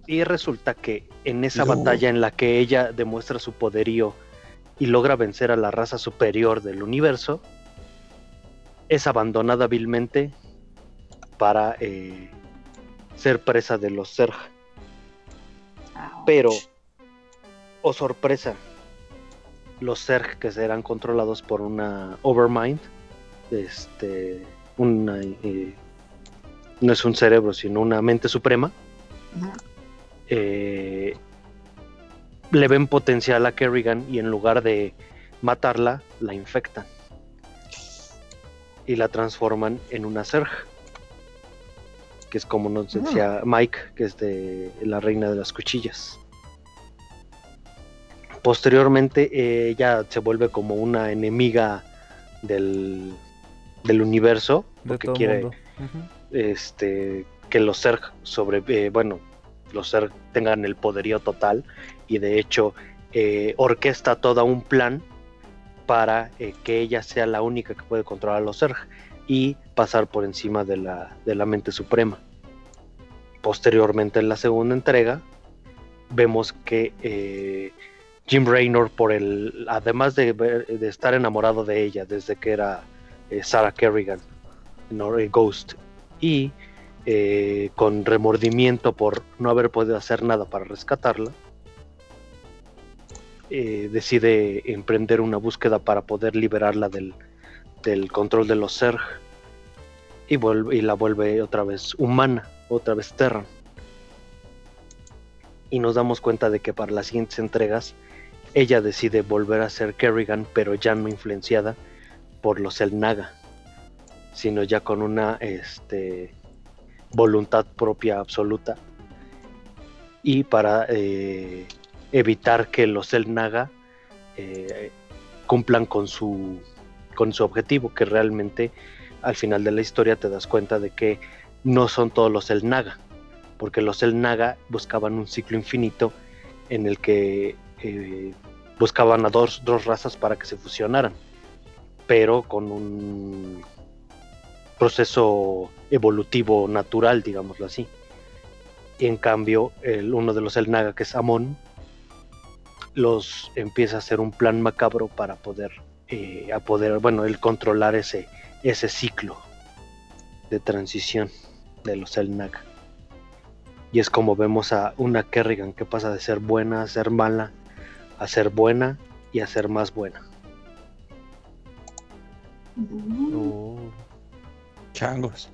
Y resulta que en esa No. batalla en la que ella demuestra su poderío y logra vencer a la raza superior del universo, es abandonada vilmente para eh, ser presa de los Zerg. Pero, oh sorpresa, los Zerg que serán controlados por una Overmind, este, una, eh, no es un cerebro, sino una mente suprema, eh, le ven potencial a Kerrigan y en lugar de matarla, la infectan. Y la transforman en una Zerg. Que es como nos decía Mike, que es de la reina de las cuchillas. Posteriormente eh, ella se vuelve como una enemiga del, del universo, De porque quiere este, que los Zerg sobre, eh, bueno, los Zerg tengan el poderío total y de hecho eh, orquesta todo un plan para eh, que ella sea la única que puede controlar a los Zerg y pasar por encima de la, de la mente suprema. Posteriormente en la segunda entrega vemos que eh, Jim Raynor por el además de, de estar enamorado de ella desde que era eh, Sarah Kerrigan no, Ghost y eh, con remordimiento por no haber podido hacer nada para rescatarla eh, decide emprender una búsqueda para poder liberarla del, del control de los Zerg y, vuelve, y la vuelve otra vez humana, otra vez Terran. Y nos damos cuenta de que para las siguientes entregas ella decide volver a ser Kerrigan, pero ya no influenciada por los El Naga, sino ya con una este, voluntad propia absoluta. Y para eh, evitar que los El Naga eh, cumplan con su, con su objetivo, que realmente al final de la historia te das cuenta de que no son todos los El Naga, porque los El Naga buscaban un ciclo infinito en el que eh, buscaban a dos, dos razas para que se fusionaran, pero con un proceso evolutivo natural, digámoslo así. Y en cambio, el, uno de los El Naga, que es Amon, los empieza a hacer un plan macabro para poder, eh, a poder, bueno, el controlar ese, ese ciclo de transición de los El Naga. Y es como vemos a una Kerrigan que pasa de ser buena a ser mala, a ser buena y a ser más buena. Changos.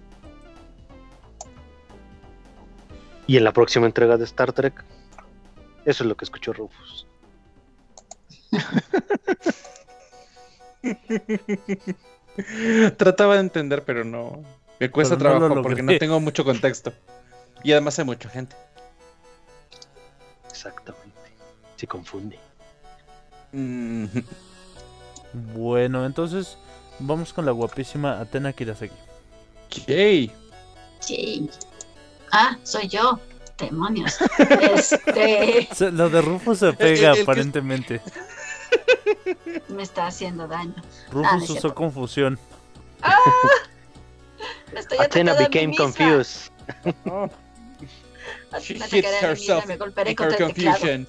Y en la próxima entrega de Star Trek, eso es lo que escuchó Rufus. <laughs> Trataba de entender, pero no. Me cuesta Pero no lo trabajo porque no tengo mucho contexto. Y además hay mucha gente. Exactamente. Se confunde. Mm, Bueno, entonces vamos con la guapísima Atena Kiraseki. ok. sí. Ah, soy yo. Demonios. <laughs> Este Lo de Rufus se pega el que- aparentemente. <laughs> me está haciendo daño. Rufus Ah, usó cierto. confusión. <laughs> Me estoy Athena atacando a mí became misma. confused. Oh, she hits mí herself me golpearé in contra her el confusion.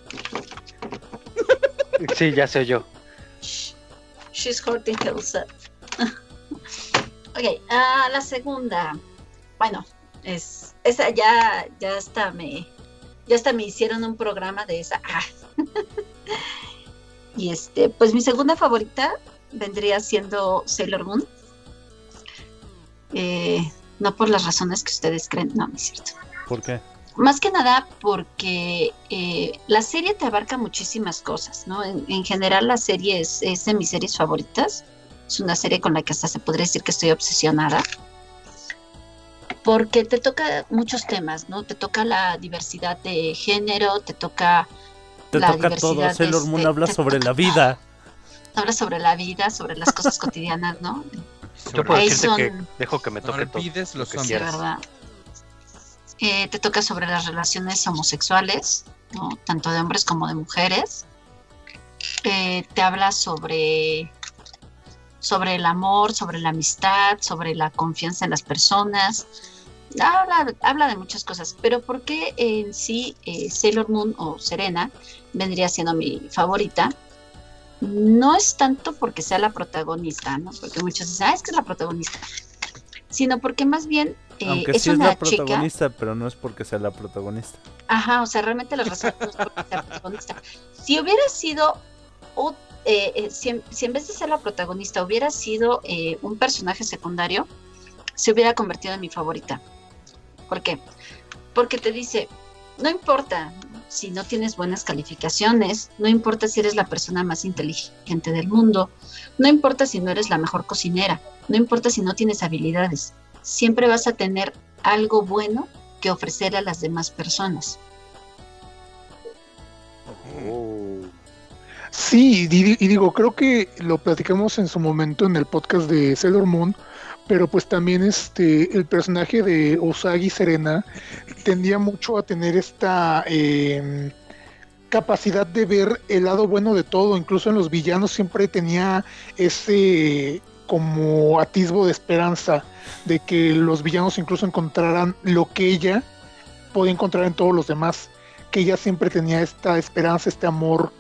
Sí, ya sé yo. Shh. She's hurting herself. <laughs> ok, ah, la segunda. Bueno, es esa ya, ya hasta me, ya hasta me hicieron un programa de esa. Ah. <laughs> y este, pues mi segunda favorita vendría siendo Sailor Moon. Eh, no por las razones que ustedes creen, no, no es cierto. ¿Por qué? Más que nada porque eh, la serie te abarca muchísimas cosas, ¿no? En, en general la serie es, es de mis series favoritas. Es una serie con la que hasta se podría decir que estoy obsesionada. Porque te toca muchos temas, ¿no? Te toca la diversidad de género, te toca... Te la toca todo. Sailor Moon este- habla sobre la vida. <laughs> Habla sobre la vida, sobre las cosas cotidianas, ¿no? Yo puedo Ahí decirte que son- dejo que me No toque todo. olvides los que Sí, zombies. quieras. ¿verdad? Eh, te toca sobre las relaciones homosexuales, ¿no? tanto de hombres como de mujeres. Eh, te habla sobre, sobre el amor, sobre la amistad, sobre la confianza en las personas. Habla, habla de muchas cosas, pero ¿por qué en sí eh, Sailor Moon o Serena vendría siendo mi favorita? No es tanto porque sea la protagonista, ¿no? Porque muchos dicen, ah, es que es la protagonista. Sino porque más bien eh, Aunque es sí es una la chica. protagonista, pero no es porque sea la protagonista. Ajá, o sea, realmente las razones no es porque sea protagonista. Si hubiera sido, o- eh, eh, si, en, vez de ser la protagonista hubiera sido eh, un personaje secundario, se hubiera convertido en mi favorita. ¿Por qué? Porque te dice, no importa si no tienes buenas calificaciones, no importa si eres la persona más inteligente del mundo, no importa si no eres la mejor cocinera, no importa si no tienes habilidades, siempre vas a tener algo bueno que ofrecer a las demás personas. Oh. Sí, y, di- y digo, creo que lo platicamos en su momento en el podcast de Sailor Moon, pero pues también este el personaje de Usagi Serena tendía mucho a tener esta em, capacidad de ver el lado bueno de todo, incluso en los villanos siempre tenía ese como atisbo de esperanza de que los villanos incluso encontraran lo que ella podía encontrar en todos los demás, que ella siempre tenía esta esperanza, este amor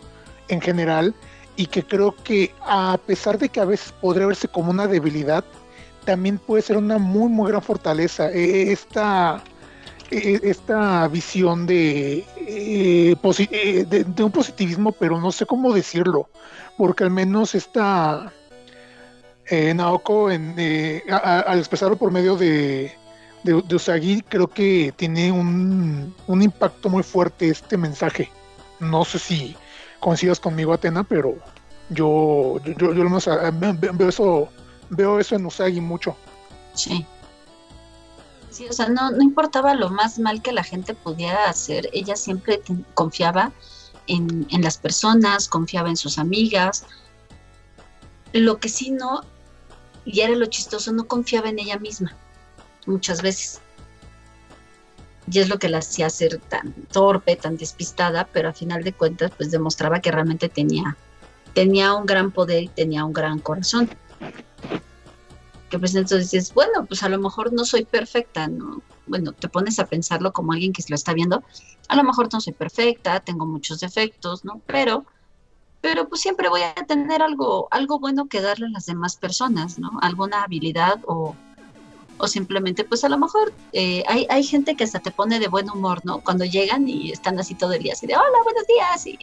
en general, y que creo que a pesar de que a veces podría verse como una debilidad, también puede ser una muy, muy gran fortaleza. E, e, esta, e, esta visión de, eh, eh, de, de, un positivismo, pero no sé cómo decirlo, porque al menos esta eh, Naoko, en, eh, al expresarlo por medio de, de, Usagi, creo que tiene un, un, impacto muy fuerte este mensaje. No sé si coincidas conmigo, Atena, pero yo, yo, yo, yo veo eso veo eso en Usagi mucho. Sí. Sí, o sea, no, no importaba lo más mal que la gente pudiera hacer, ella siempre confiaba en, en, las personas, confiaba en sus amigas. Lo que sí no, y era lo chistoso, no confiaba en ella misma, muchas veces. Y es lo que la hacía ser tan torpe, tan despistada, pero a final de cuentas, pues demostraba que realmente tenía, tenía un gran poder y tenía un gran corazón que pues entonces dices, bueno, pues a lo mejor no soy perfecta, ¿no? Bueno, te pones a pensarlo como alguien que lo está viendo, a lo mejor no soy perfecta, tengo muchos defectos, ¿no? Pero, pero pues siempre voy a tener algo, algo bueno que darle a las demás personas, ¿no? Alguna habilidad o, o simplemente, pues a lo mejor eh, hay, hay gente que hasta te pone de buen humor, ¿no? Cuando llegan y están así todo el día, así de, hola, buenos días, y,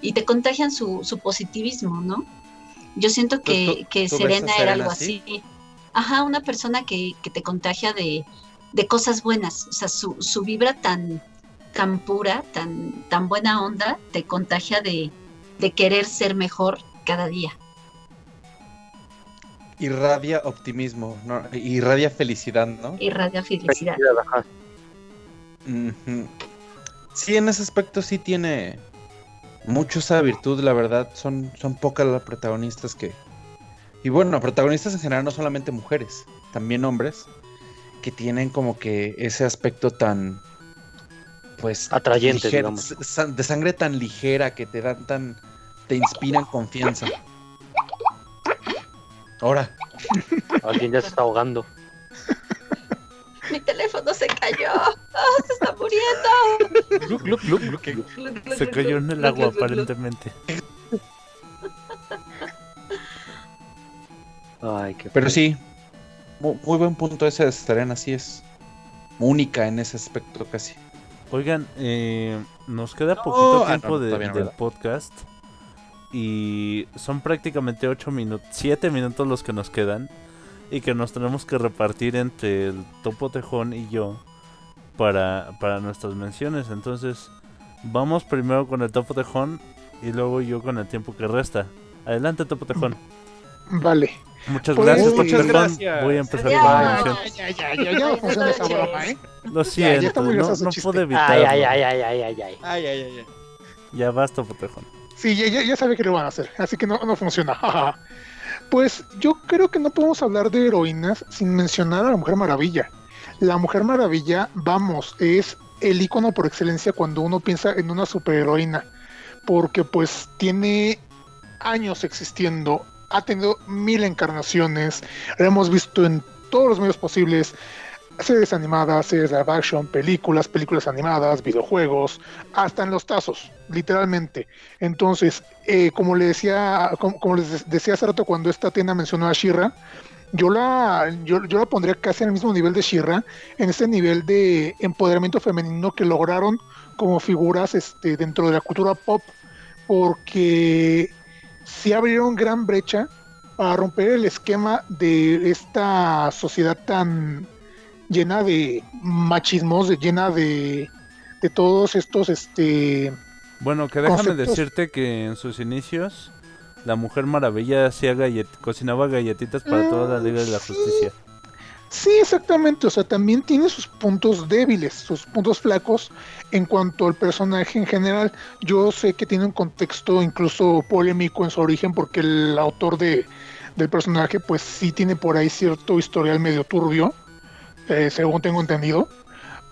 y te contagian su, su positivismo, ¿no? Yo siento que, que Serena era algo así. Ajá, una persona que, que te contagia de, de, cosas buenas. O sea, su, su vibra tan, tan pura, tan, tan buena onda, te contagia de, de querer ser mejor cada día. Irradia optimismo, ¿no? irradia felicidad, ¿no? Irradia felicidad. Sí, en ese aspecto sí tiene mucho esa virtud, la verdad. Son, son pocas las protagonistas que, y bueno, protagonistas en general no solamente mujeres, también hombres, que tienen como que ese aspecto tan, pues, atrayente, digamos. de sangre tan ligera que te dan tan, te inspiran confianza. Ahora. <laughs> Alguien ya se está ahogando. Mi teléfono se cayó. se está muriendo. se cayó en el agua, aparentemente. Pero sí, muy, buen punto ese de Serena, así es. Única en ese aspecto casi. Oigan, eh, nos queda poquito ah, tiempo del podcast. Y son prácticamente 8 minutos, 7 minutos los que nos quedan. Y que nos tenemos que repartir entre el Topo Tejón y yo para, para nuestras menciones. Entonces, vamos primero con el Topo Tejón y luego yo con el tiempo que resta. Adelante, Topo Tejón. Vale. Muchas pues, gracias, muchas gracias. Voy a empezar la mención. Ya, ya, ya, ya, no funciona esa broma, ¿eh? Lo siento, ya, no, no pude evitarlo. Ay, ay, ay, ay, ay, ay, ay. Ay, ay, ay, Ya basta, potejón. Sí, ya, ya, sabe que lo van a hacer, así que no, no funciona. <laughs> pues yo creo que no podemos hablar de heroínas sin mencionar a la Mujer Maravilla. La Mujer Maravilla, vamos, es el icono por excelencia cuando uno piensa en una superheroína, porque pues tiene años existiendo ha tenido mil encarnaciones, la hemos visto en todos los medios posibles, series animadas, series de action, películas, películas animadas, videojuegos, hasta en los tazos, literalmente. Entonces, eh, como le decía, como, les decía hace rato cuando esta tienda mencionó a Shira, yo la, yo, la pondría casi en el mismo nivel de Shira, en ese nivel de empoderamiento femenino que lograron como figuras este, dentro de la cultura pop, porque sí abrieron gran brecha para romper el esquema de esta sociedad tan llena de machismos, llena de, de todos estos este bueno, que déjame decirte que en sus inicios la Mujer Maravilla hacía gallet cocinaba galletitas para toda la Liga de la Justicia. Sí, exactamente. O sea, también tiene sus puntos débiles, sus puntos flacos en cuanto al personaje en general. Yo sé que tiene un contexto incluso polémico en su origen porque el autor de, del personaje, pues sí tiene por ahí cierto historial medio turbio, eh, según tengo entendido.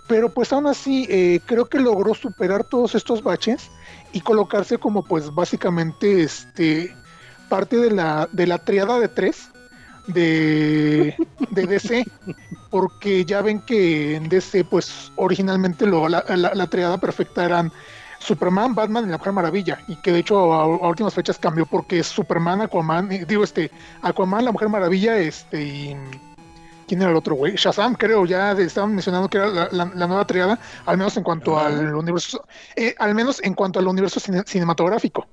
Pero pues aún así, eh, creo que logró superar todos estos baches y colocarse como pues básicamente este parte de la, de la triada de tres de, de DC, porque ya ven que en DC pues originalmente la, triada perfecta eran Superman, Batman y la Mujer Maravilla, y que de hecho a, a últimas fechas cambió porque es Superman, Aquaman, digo este, Aquaman, la Mujer Maravilla, este y ¿quién era el otro güey? Shazam, creo, ya estaban mencionando que era la, la- la nueva triada, al menos en cuanto al universo, eh, al menos en cuanto al universo cine- cinematográfico.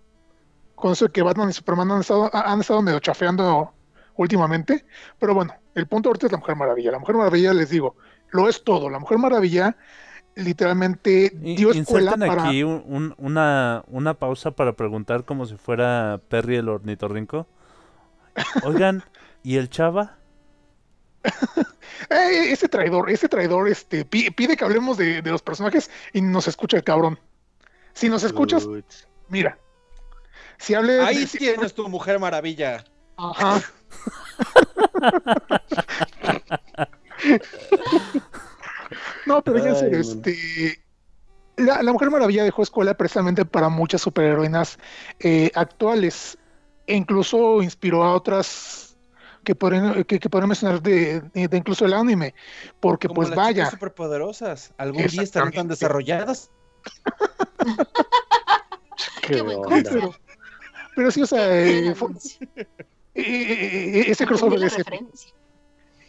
Con eso de que Batman y Superman han estado, ha- han estado medio chafeando últimamente, pero bueno, el punto ahorita es la Mujer Maravilla. La Mujer Maravilla, les digo, lo es todo. La Mujer Maravilla literalmente dio escuela para... aquí un- un- una, una pausa para preguntar como si fuera Perry el ornitorrinco. <laughs> Oigan, ¿y el chava? <laughs> Eh, ese traidor, ese traidor este, pi- pide que hablemos de, de los personajes y nos escucha el cabrón. Si nos escuchas, mira. Si hables... Ahí si- tienes tu mujer maravilla. Ajá. <laughs> no, pero ya en serio, este. La, la Mujer Maravilla dejó escuela precisamente para muchas superheroínas eh, actuales. E incluso inspiró a otras que podrían, que, que podrían mencionar de, de- incluso el anime. Porque, Como pues las vaya. superpoderosas. Algún día estarán tan desarrolladas. <laughs> Qué buen consejo. Pero, pero sí, o sea, Qué eh, fue- anuncio. eh, eh, ese crossover es referencia.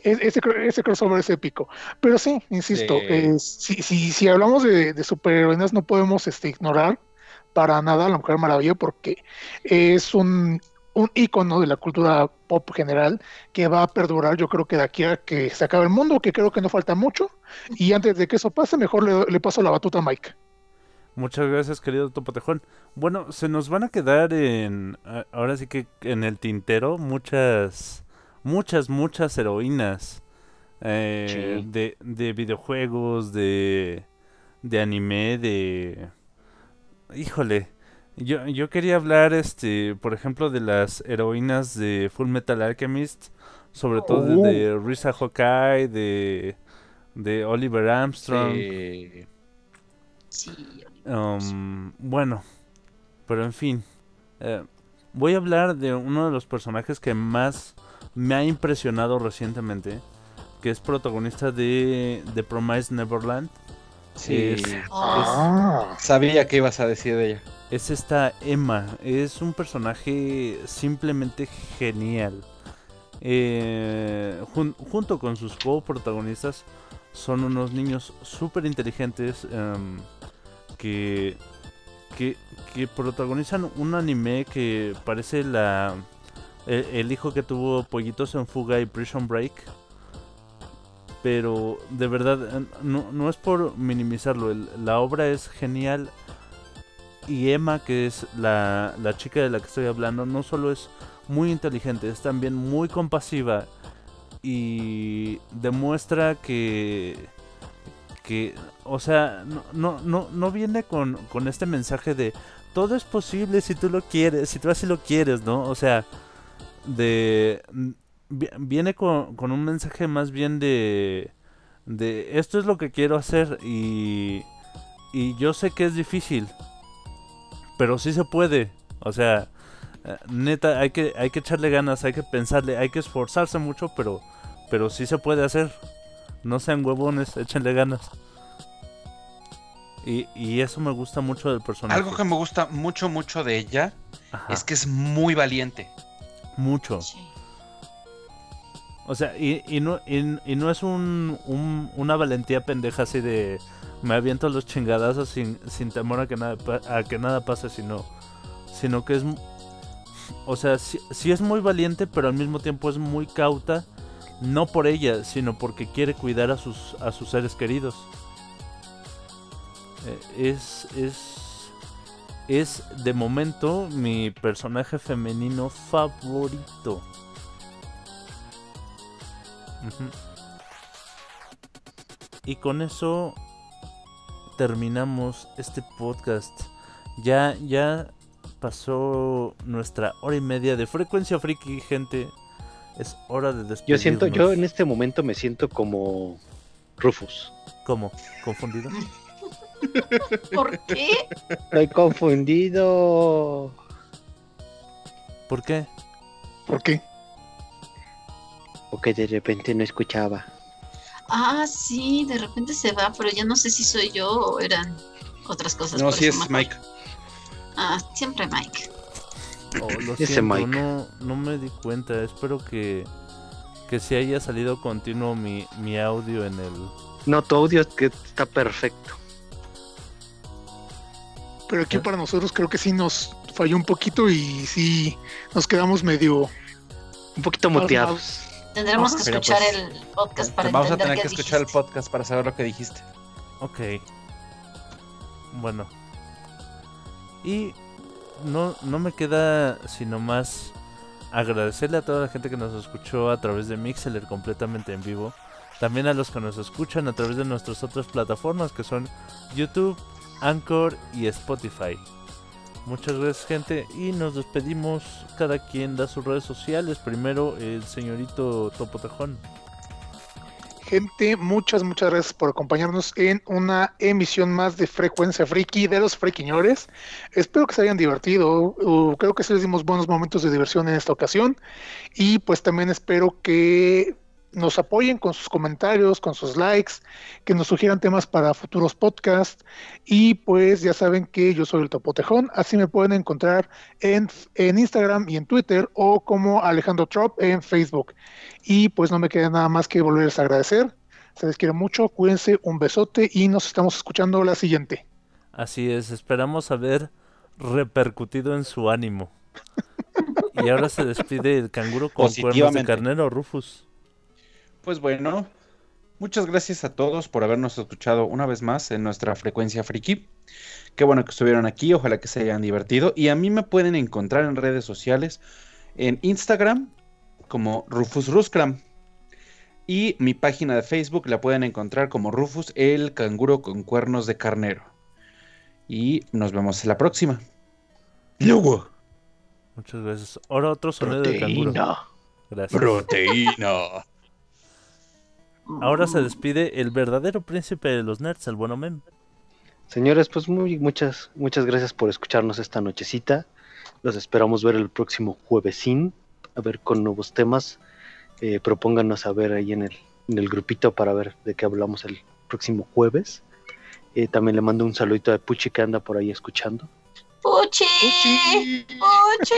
Ese, ese crossover es épico. Pero sí, insisto, Sí. eh, si, si, si hablamos de, de superheroínas, no podemos este, ignorar para nada a la Mujer Maravilla porque es un, un ícono de la cultura pop general que va a perdurar, yo creo que de aquí a que se acabe el mundo, que creo que no falta mucho. Y antes de que eso pase, mejor le, le paso la batuta a Mike. Muchas gracias, querido Topotejón. Bueno, se nos van a quedar en. Ahora sí que en el tintero muchas. Muchas, muchas heroínas. eh, Sí. de, de videojuegos, de. De anime, de. Híjole. Yo, yo quería hablar, este, por ejemplo, de las heroínas de Full Metal Alchemist. Sobre todo de, Oh. de Risa Hokai, de. De Oliver Armstrong. Sí. Sí, Um, bueno, pero en fin. eh, voy a hablar de uno de los personajes que más me ha impresionado recientemente. Que es protagonista de The Promised Neverland. Sí. Es, Ah, Sabía que ibas a decir de ella. Es esta Emma. Es un personaje simplemente genial. Eh, jun- junto con sus coprotagonistas son unos niños súper inteligentes em, que, que, que protagonizan un anime que parece la el, el hijo que tuvo Pollitos en Fuga y Prison Break. Pero de verdad, no, no es por minimizarlo, la obra es genial y Emma, que es la, la chica de la que estoy hablando, no solo es muy inteligente, es también muy compasiva y demuestra que, que o sea, no, no, no, no viene con, con este mensaje de todo es posible si tú lo quieres, si tú así lo quieres, ¿no? O sea, de vi- viene con, con un mensaje más bien de de esto es lo que quiero hacer y y yo sé que es difícil pero sí se puede. O sea eh, neta hay que hay que echarle ganas hay que pensarle hay que esforzarse mucho pero pero sí se puede hacer. No sean huevones échenle ganas. Y, y eso me gusta mucho del personaje. Algo que me gusta mucho, mucho de ella Ajá, es que es muy valiente. mucho. Sí. O sea, y, y no, y, y no es un, un- una valentía pendeja así de me aviento los chingadazos sin, sin temor a que nada a que nada pase, sino sino que es o sea, sí, es muy valiente, pero al mismo tiempo es muy cauta, no por ella, sino porque quiere cuidar a sus a sus seres queridos. Eh, es es es de momento mi personaje femenino favorito. Y con eso terminamos este podcast. Ya, ya pasó nuestra hora y media de frecuencia friki, gente. Es hora de despedirnos. Yo siento, yo en este momento me siento como Rufus. ¿Cómo? ¿Confundido? <laughs> ¿Por qué? Estoy confundido. ¿Por qué? ¿Por qué? Porque de repente no escuchaba. Ah, sí, de repente se va, pero ya no sé si soy yo o eran otras cosas. No, sí es mejor. Mike. Ah, siempre Mike. Oh, lo Ese siento, Mike. No, no me di cuenta. Espero que, que se haya salido continuo mi, mi audio en el... No, tu audio es que está perfecto. Pero aquí ¿Eh? para nosotros creo que sí nos falló un poquito y sí nos quedamos medio Un poquito muteados. Tendremos que Pero escuchar pues, el podcast para Vamos a tener qué que escuchar el podcast para saber lo que dijiste. Ok. Bueno. Y no, no me queda sino más agradecerle a toda la gente que nos escuchó a través de Mixeler completamente en vivo. También a los que nos escuchan a través de nuestras otras plataformas que son YouTube, Anchor y Spotify. Muchas gracias gente y nos despedimos. Cada quien da sus redes sociales. Primero el señorito Topotejón. Gente, muchas, muchas gracias por acompañarnos en una emisión más de Frecuencia Friki de los Friquiñores. Espero que se hayan divertido. uh, creo que sí les dimos buenos momentos de diversión en esta ocasión. Y pues también espero que nos apoyen con sus comentarios, con sus likes, que nos sugieran temas para futuros podcasts. Y pues ya saben que yo soy el Topotejón. Así me pueden encontrar en, en Instagram y en Twitter o como Alejandro Trop en Facebook. Y pues no me queda nada más que volverles a agradecer. Se les quiere mucho, cuídense, un besote y nos estamos escuchando la siguiente. Así es, esperamos haber repercutido en su ánimo. Y ahora se despide el canguro con cuernos de carnero, Rufus. Pues bueno, muchas gracias a todos por habernos escuchado una vez más en nuestra frecuencia friki. Qué bueno que estuvieron aquí, ojalá que se hayan divertido. Y a mí me pueden encontrar en redes sociales, en Instagram como Rufus Ruscram. Y mi página de Facebook la pueden encontrar como Rufus el canguro con cuernos de carnero. Y nos vemos en la próxima. Luego. Muchas gracias. Ahora otro sonido de canguro. Gracias. Proteína. <laughs> Ahora se despide el verdadero príncipe de los nerds, el bueno Mem. Señores, pues muy, muchas, muchas gracias por escucharnos esta nochecita. Los esperamos ver el próximo juevesín, a ver con nuevos temas. Eh, propónganos a ver ahí en el, en el grupito para ver de qué hablamos el próximo jueves. Eh, también le mando un saludito a Puchi que anda por ahí escuchando. ¡Puchi! Uchi. ¡Puchi!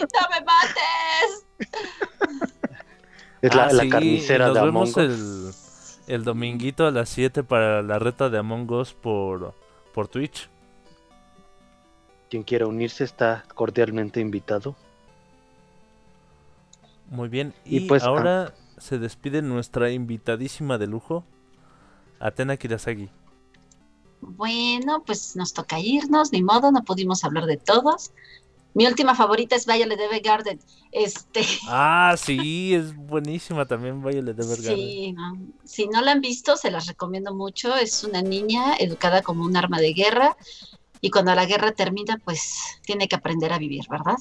¡No me mates! <laughs> Es la, Ah, la sí, carnicera nos de Among vemos Us. el, el dominguito a las 7 para la reta de Among Us por, por Twitch. Quien quiera unirse está cordialmente invitado. Muy bien. Y Y, pues, ah. ahora se despide nuestra invitadísima de lujo, Atena Kirasagi. Bueno, pues nos toca irnos, ni modo, no pudimos hablar de todos. Mi última favorita es Violet Evergarden. Este, Ah, sí, es buenísima también Violet Evergarden. sí, no. si no la han visto, se las recomiendo mucho. Es una niña educada como un arma de guerra y cuando la guerra termina, pues tiene que aprender a vivir, ¿verdad?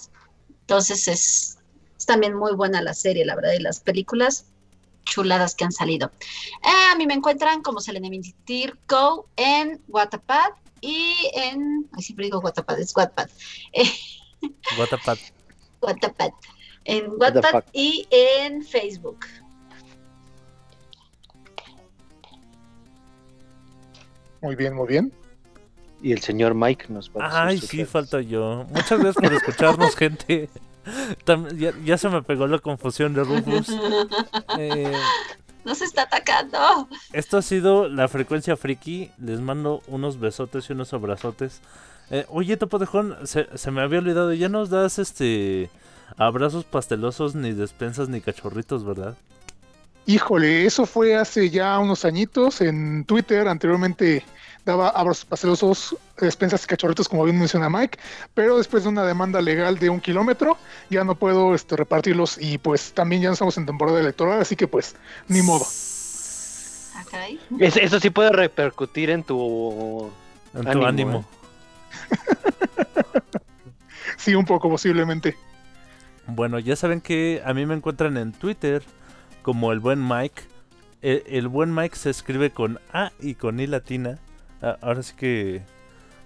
Entonces es, es también muy buena la serie, la verdad, y las películas chuladas que han salido. Eh, a mí me encuentran como Selene Tirco en Wattpad y en, ay, siempre digo Wattpad, es Wattpad. Eh, <laughs> Guatapat. Wattpad. En the Wattpad y en Facebook. Muy bien, muy bien. Y el señor Mike nos va a decir Ay, sí, redes. falta yo. Muchas gracias por escucharnos, <laughs> gente. Ya se me pegó la confusión de Rufus. Eh, Nos está atacando. esto ha sido la frecuencia friki. Les mando unos besotes y unos abrazotes. Eh, oye, Topotejón, se, se me había olvidado. Ya nos das este abrazos pastelosos, ni despensas, ni cachorritos, ¿verdad? Híjole, eso fue hace ya unos añitos en Twitter. Anteriormente daba abrazos pastelosos, despensas y cachorritos, como bien menciona Mike, pero después de una demanda legal de un kilómetro, ya no puedo este, repartirlos y pues también ya no estamos en temporada electoral, así que pues ni modo. Ah. Es- eso sí puede repercutir en tu En tu Ánimo, ánimo. ¿eh? <laughs> Sí, un poco posiblemente. Bueno, ya saben que a mí me encuentran en Twitter como el buen Mike. El, el buen Mike se escribe con A y con I latina. Ah, ahora sí que...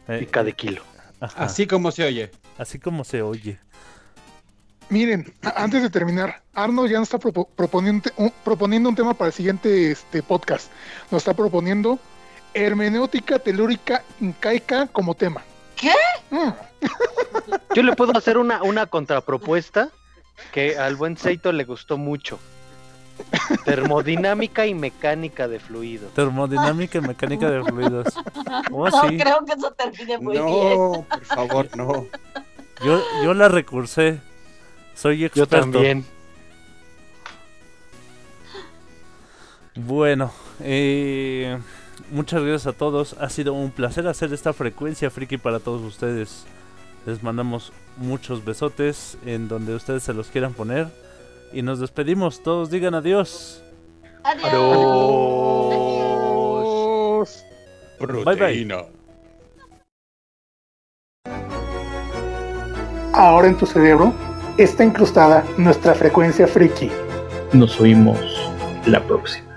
eh, Pica de kilo. ajá, Así como se oye. así como se oye. Miren, antes de terminar, Arno ya nos está propo- proponiendo, un, proponiendo un tema para el siguiente este, podcast. Nos está proponiendo hermenéutica telúrica incaica como tema. ¿Qué? Mm, Yo le puedo hacer una, una contrapropuesta que al buen Seito le gustó mucho. Termodinámica y mecánica de fluido. Termodinámica y mecánica de fluidos. Oh, no sí. creo que eso termine muy bien. No, por favor, no. Yo, yo la recursé. Soy Yo experto. también. Bueno, eh, muchas gracias a todos. Ha sido un placer hacer esta frecuencia friki para todos ustedes. Les mandamos muchos besotes en donde ustedes se los quieran poner. Y nos despedimos. Todos digan adiós. Adiós. Adiós. Bye bye. Ahora en tu cerebro está incrustada nuestra frecuencia friki. Nos oímos la próxima.